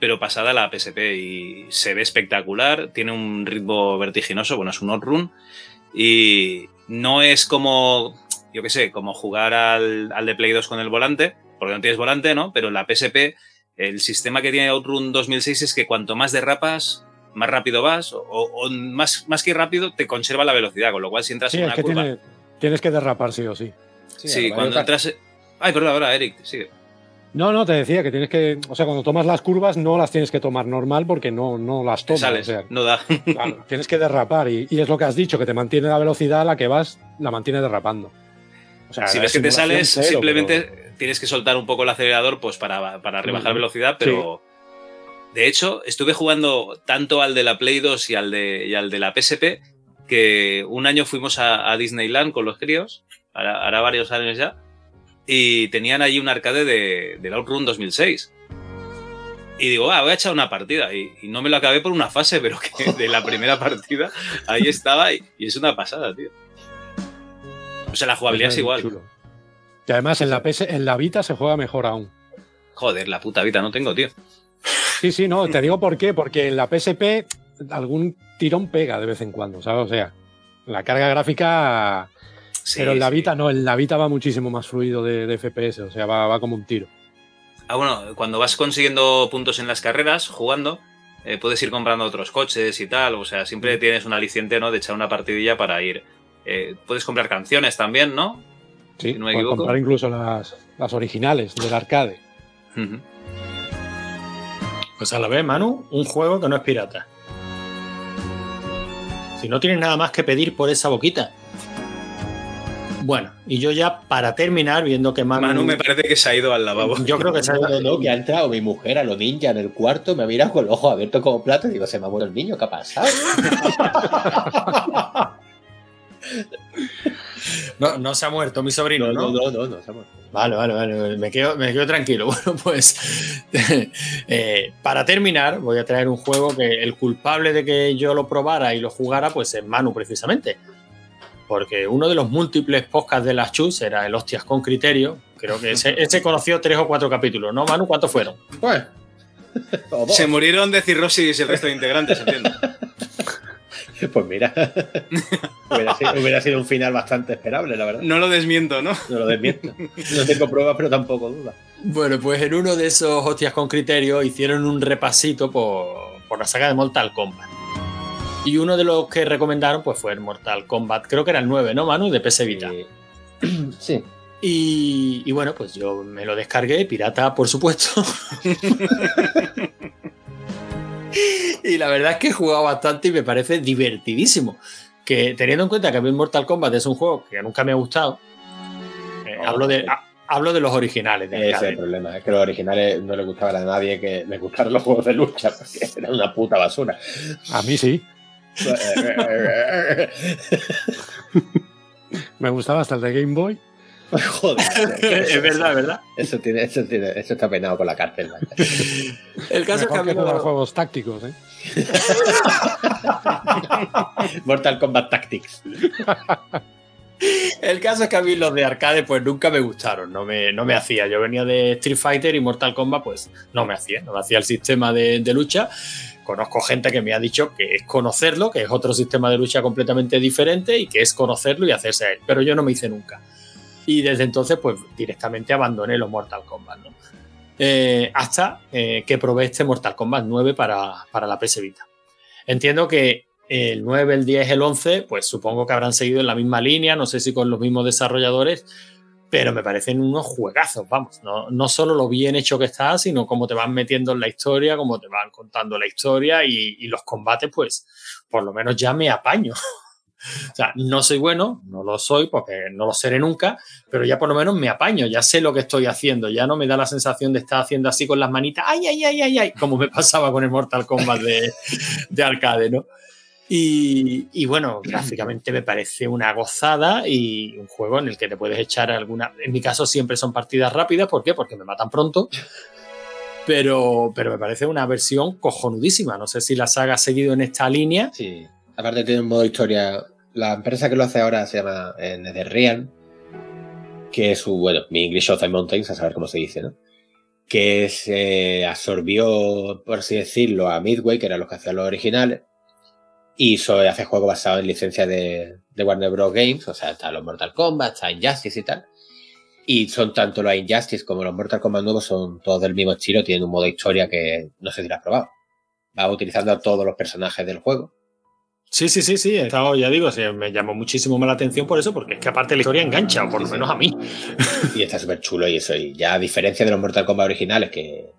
pero pasada la PSP y se ve espectacular, tiene un ritmo vertiginoso, bueno, es un outrun y no es como, yo qué sé, como jugar al, al, de Play 2 con el volante, porque no tienes volante, ¿no? Pero la PSP, el sistema que tiene Outrun 2006 es que cuanto más derrapas, más rápido vas, o, o más, más, que rápido te conserva la velocidad, con lo cual si entras sí, en una es que curva... Tiene, tienes que derrapar sí o sí. Sí, cuando entras. Ay, perdón, ahora, Eric, sigue. No, no, te decía que tienes que. O sea, cuando tomas las curvas no las tienes que tomar normal porque no, no las tomas. Sales, o sea, no da. claro, tienes que derrapar y, y, es lo que has dicho, que te mantiene la velocidad a la que vas, la mantiene derrapando. O sea, si ves que te sales, cero, simplemente pero... tienes que soltar un poco el acelerador pues para, para rebajar velocidad, pero. Sí. De hecho, estuve jugando tanto al de la Play 2 y al de, y al de la PSP que un año fuimos a, a Disneyland con los críos, hará, hará varios años ya, y tenían allí un arcade de, del Outrun 2006. Y digo, ah, voy a echar una partida. Y, y, no me lo acabé por una fase, pero que de la primera partida ahí estaba y, y es una pasada, tío. O sea, la jugabilidad es, es igual. Chulo. Y además en la, PS, en la Vita se juega mejor aún. Joder, la puta Vita no tengo, tío. Sí, sí, no, te digo por qué. Porque en la PSP algún tirón pega de vez en cuando, ¿sabes? O sea, la carga gráfica Sí, pero en la Vita sí. no, en la Vita va muchísimo más fluido de, de FPS, o sea, va, va, como un tiro. Ah, bueno, cuando vas consiguiendo puntos en las carreras, jugando, eh, puedes ir comprando otros coches y tal, o sea, siempre tienes un aliciente, ¿no? De echar una partidilla para ir. Eh, puedes comprar canciones también, ¿no? Sí, si no me puedes comprar incluso las, las originales del arcade. Uh -huh. Pues a la vez, Manu, un juego que no es pirata. Si no tienes nada más que pedir por esa boquita, bueno, y yo ya para terminar, viendo que Manu. Manu me parece que se ha ido al lavabo. Yo creo que se ha ido. No, no, que ha entrado mi mujer a lo ninja en el cuarto, me ha mirado con el ojo abierto como plato y digo, se me ha muerto el niño, ¿qué ha pasado? no, no se ha muerto mi sobrino, ¿no? No, no, no, no se ha muerto. Vale, vale, vale, me quedo, me quedo tranquilo. Bueno, pues eh, para terminar, voy a traer un juego que el culpable de que yo lo probara y lo jugara, pues es Manu, precisamente porque uno de los múltiples podcasts de las Chus era el Hostias con Criterio. Creo que ese, ese conoció tres o cuatro capítulos, ¿no, Manu? ¿Cuántos fueron? Pues. Se murieron de cirrosis el resto de integrantes, entiendo. Pues mira, hubiera, sido, hubiera, sido, un final bastante esperable, la verdad. No lo desmiento, ¿no? No lo desmiento. No tengo pruebas, pero tampoco dudas. Bueno, pues en uno de esos hostias con criterio hicieron un repasito por, por la saga de Mortal Kombat. Y uno de los que recomendaron pues fue el Mortal Kombat, creo que era el 9, ¿no, Manu? De PS Vita. Sí. Y, y, bueno, pues yo me lo descargué, pirata, por supuesto. y la verdad es que he jugado bastante y me parece divertidísimo. Que teniendo en cuenta que a mí Mortal Kombat es un juego que nunca me ha gustado, eh, oh, hablo, de, ha, hablo de los originales. De Ese es el problema, es que los originales no le gustaban a nadie que le gustaran los juegos de lucha, porque eran una puta basura. A mí sí. Me gustaba hasta el de Game Boy. Joder, es verdad, ¿verdad? Eso, tiene, eso, tiene, eso está penado por la cárcel. el caso Mejor es que, que los juegos tácticos, ¿eh? Mortal Kombat Tactics. El caso es que a mí los de arcade pues nunca me gustaron, no me, no me hacía. Yo venía de Street Fighter y Mortal Kombat pues no me hacía, no me hacía el sistema de, de lucha conozco gente que me ha dicho que es conocerlo, que es otro sistema de lucha completamente diferente y que es conocerlo y hacerse a él, pero yo no me hice nunca. Y desde entonces, pues directamente abandoné los Mortal Kombat, ¿no? Eh, hasta eh, que probé este Mortal Kombat 9 para, para la PS. Entiendo que el 9, el 10, el 11, pues supongo que habrán seguido en la misma línea, no sé si con los mismos desarrolladores, pero me parecen unos juegazos, vamos, no, no solo lo bien hecho que está, sino cómo te van metiendo en la historia, cómo te van contando la historia y, los combates, pues por lo menos ya me apaño. o sea, no soy bueno, no lo soy porque no lo seré nunca, pero ya por lo menos me apaño, ya sé lo que estoy haciendo, ya no me da la sensación de estar haciendo así con las manitas, ay, ay, ay, ay, ay, como me pasaba con el Mortal Kombat de, de arcade, ¿no? Y, y, bueno, gráficamente me parece una gozada y un juego en el que te puedes echar alguna. En mi caso, siempre son partidas rápidas. ¿Por qué? Porque me matan pronto. Pero, pero me parece una versión cojonudísima. No sé si la saga ha seguido en esta línea. Sí, aparte tiene un modo historia. La empresa que lo hace ahora se llama eh, NetherRealm, que es su, bueno, mi English of the Mountains, a saber cómo se dice, ¿no? Que se absorbió, por así decirlo, a Midway, que eran los que hacían los originales y so, hace juegos basados en licencia de, de, Warner Bros. Games, o sea, está los Mortal Kombat, está Injustice y tal. Y son tanto los Injustice como los Mortal Kombat nuevos, son todos del mismo estilo, tienen un modo historia que no sé si lo has probado. Va utilizando a todos los personajes del juego. Sí, sí, sí, sí. He estado, ya digo, me llamó muchísimo más la atención por eso, porque es que aparte la historia engancha, o por lo menos a mí. Y está súper chulo y eso. Y ya a diferencia de los Mortal Kombat originales, que,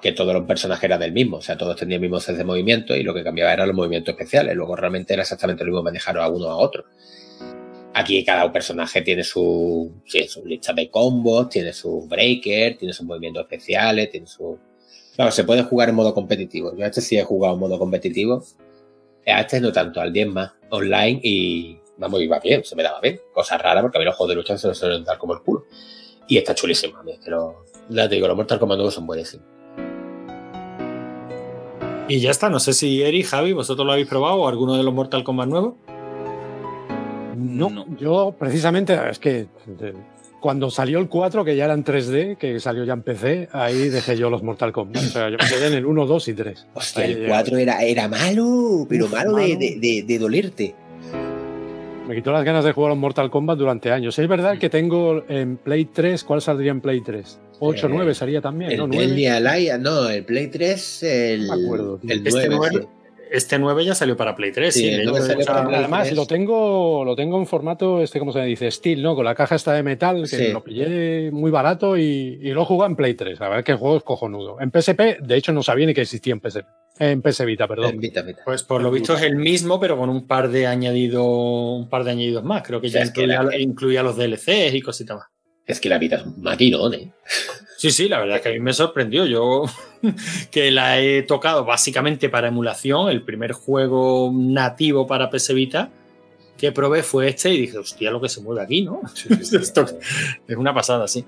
que todos los personajes eran del mismo, o sea, todos tenían el mismo set de movimiento y lo que cambiaba eran los movimientos especiales. Luego realmente era exactamente lo mismo manejar a uno a otro. Aquí cada personaje tiene su, su lista de combos, tiene su breaker, tiene sus movimientos especiales, tiene su... Claro, se puede jugar en modo competitivo. Yo a este sí he jugado en modo competitivo a este no tanto, al 10 más, online y vamos, iba bien, se me daba bien. Cosa rara porque a mí los juegos de lucha se me suelen dar como el culo. Y está chulísimo, a mí es que lo, ya te digo, los Mortal Kombat nuevos son buenísimos. Y ya está, no sé si Eri, Javi, vosotros lo habéis probado o alguno de los Mortal Kombat nuevos. No, no, yo precisamente, es que cuando salió el 4, que ya era en 3D, que salió ya en PC, ahí dejé yo los Mortal Kombat. O sea, yo me quedé en el 1, 2 y 3. Hostia, el 4 era, era malo, pero malo, De, de, dolerte. Me quitó las ganas de jugar a los Mortal Kombat durante años. Es verdad que tengo en Play 3, ¿cuál saldría en Play 3? 8, 9 sería también, el, ¿no? El no, el Play 3, el, me acuerdo, el 9 este 9 ya salió para Play 3. Sí, además, lo tengo, lo tengo en formato, este, ¿cómo se dice? Steel, ¿no? Con la caja esta de metal, que lo pillé muy barato y, lo jugué en Play 3. A ver qué juego es cojonudo. En PSP, de hecho, no sabía ni que existía en PSP. En PS Vita, perdón. Pues por lo visto es el mismo, pero con un par de añadidos, un par de añadidos más. Creo que ya incluía, los DLCs y cositas más. Es que la vida es un maquinón, ¿eh? Sí, sí, la verdad es que a mí me sorprendió. Yo que la he tocado básicamente para emulación, el primer juego nativo para PS Vita que probé fue este y dije, hostia, lo que se mueve aquí, ¿no? es una pasada, sí.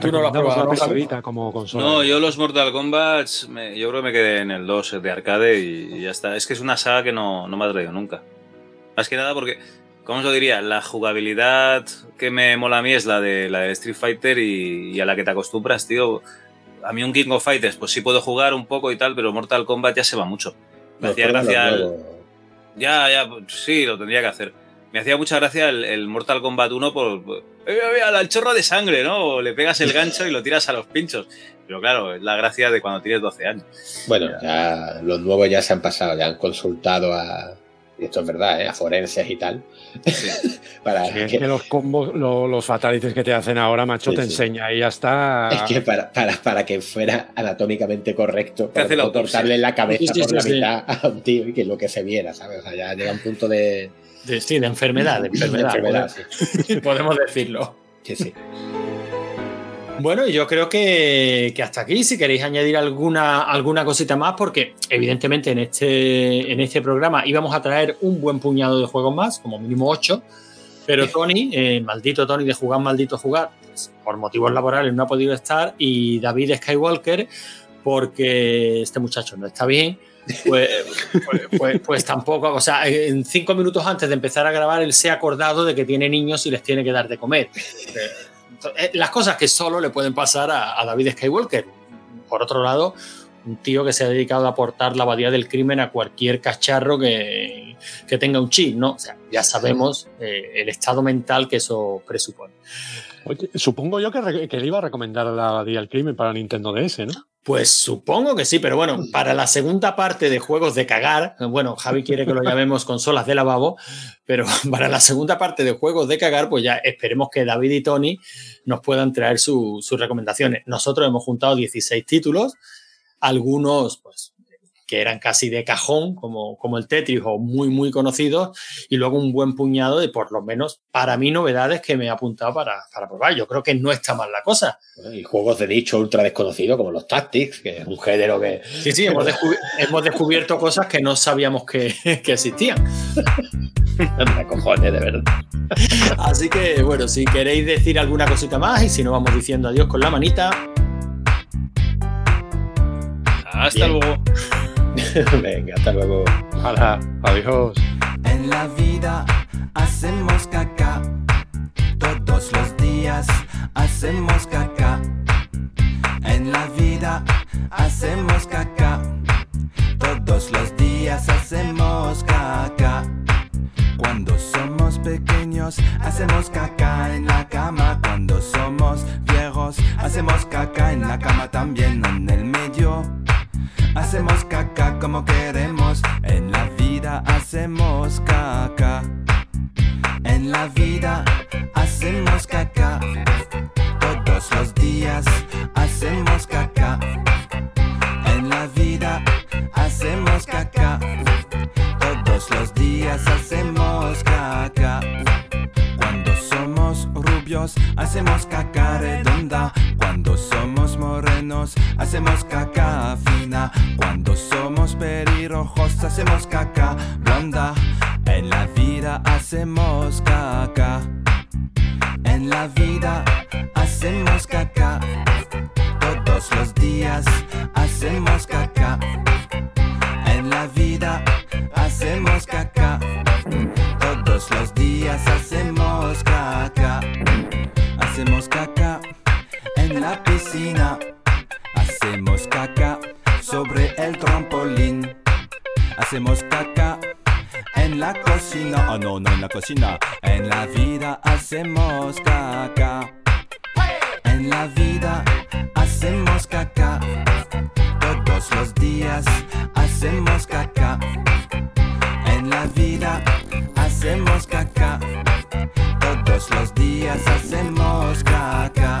¿Tú no lo has probado PS Vita como consola? No, yo los Mortal Kombat, yo creo que me quedé en el 2 de arcade y, ya está. Es que es una saga que no, no me ha traído nunca. Más que nada porque ¿Cómo os lo diría? La jugabilidad que me mola a mí es la de, la de Street Fighter y, a la que te acostumbras, tío. A mí un King of Fighters, pues sí puedo jugar un poco y tal, pero Mortal Kombat ya se va mucho. Me hacía gracia. Ya, ya, pues sí, lo tendría que hacer. Me hacía mucha gracia el, Mortal Kombat 1 por. al chorro de sangre, ¿no? Le pegas el gancho y lo tiras a los pinchos. Pero claro, es la gracia de cuando tienes 12 años. Bueno, ya los nuevos ya se han pasado, ya han consultado a, y esto es verdad, ¿eh? a forenses y tal. para es que, los combos, los, fatalities que te hacen ahora, macho, te enseña y ya está. Es que para, para, para que fuera anatómicamente correcto, para no cortarle la cabeza por la mitad a un tío y que lo que se viera, ¿sabes? O sea, ya llega un punto de. sí, de enfermedad, de enfermedad. podemos decirlo. Sí, sí. Bueno, yo creo que, hasta aquí, si queréis añadir alguna, alguna cosita más, porque evidentemente en este, en este programa íbamos a traer un buen puñado de juegos más, como mínimo ocho, pero Tony, eh, maldito Tony de jugar, maldito jugar, pues, por motivos laborales no ha podido estar, y David Skywalker, porque este muchacho no está bien, pues, pues, pues, pues, tampoco, o sea, en cinco minutos antes de empezar a grabar, él se ha acordado de que tiene niños y les tiene que dar de comer. Eh, las cosas que solo le pueden pasar a, David Skywalker. Por otro lado, un tío que se ha dedicado a aportar la abadía del crimen a cualquier cacharro que, tenga un chip, ¿no? O sea, ya sabemos eh, el estado mental que eso presupone. Supongo yo que, le iba a recomendar la abadía del crimen para Nintendo DS, ¿no? Pues supongo que sí, pero bueno, para la segunda parte de juegos de cagar, bueno, Javi quiere que lo llamemos consolas de lavabo, pero para la segunda parte de juegos de cagar, pues ya esperemos que David y Tony nos puedan traer sus recomendaciones. Nosotros hemos juntado 16 títulos, algunos, pues que eran casi de cajón, como, como el Tetris o muy, muy conocidos, y luego un buen puñado de, por lo menos, para mí, novedades que me he apuntado para, para probar. Yo creo que no está mal la cosa. Y juegos de nicho ultra desconocidos, como los Tactics, que es un género que... Sí, sí, hemos, hemos descubierto cosas que no sabíamos que, que existían. Me cojones, de verdad. Así que, bueno, si queréis decir alguna cosita más y si no vamos diciendo adiós con la manita. Hasta luego. Venga, hasta luego. Hola, adiós. En la vida hacemos caca. Todos los días hacemos caca. En la vida hacemos caca. Todos los días hacemos caca. Cuando somos pequeños hacemos caca en la cama. Cuando somos viejos hacemos caca en la cama también en el medio Hacemos caca como queremos. En hacemos caca. En la vida hacemos caca. Todos los días hacemos caca. En la vida hacemos caca. Todos los días hacemos caca. Cuando somos rubios hacemos caca redonda. Cuando somos hacemos caca fina. Cuando somos pelirrojos hacemos caca blonda. En la vida hacemos caca. En la vida hacemos caca. Todos los días hacemos caca. En la vida hacemos caca. Todos los días hacemos caca. Hacemos caca en la piscina. Hacemos caca sobre el trampolín. Hacemos caca en la cocina. Oh no, no en la cocina. En la vida hacemos caca. En la vida hacemos caca. Todos los días hacemos caca. En la vida hacemos caca. Todos los días hacemos caca.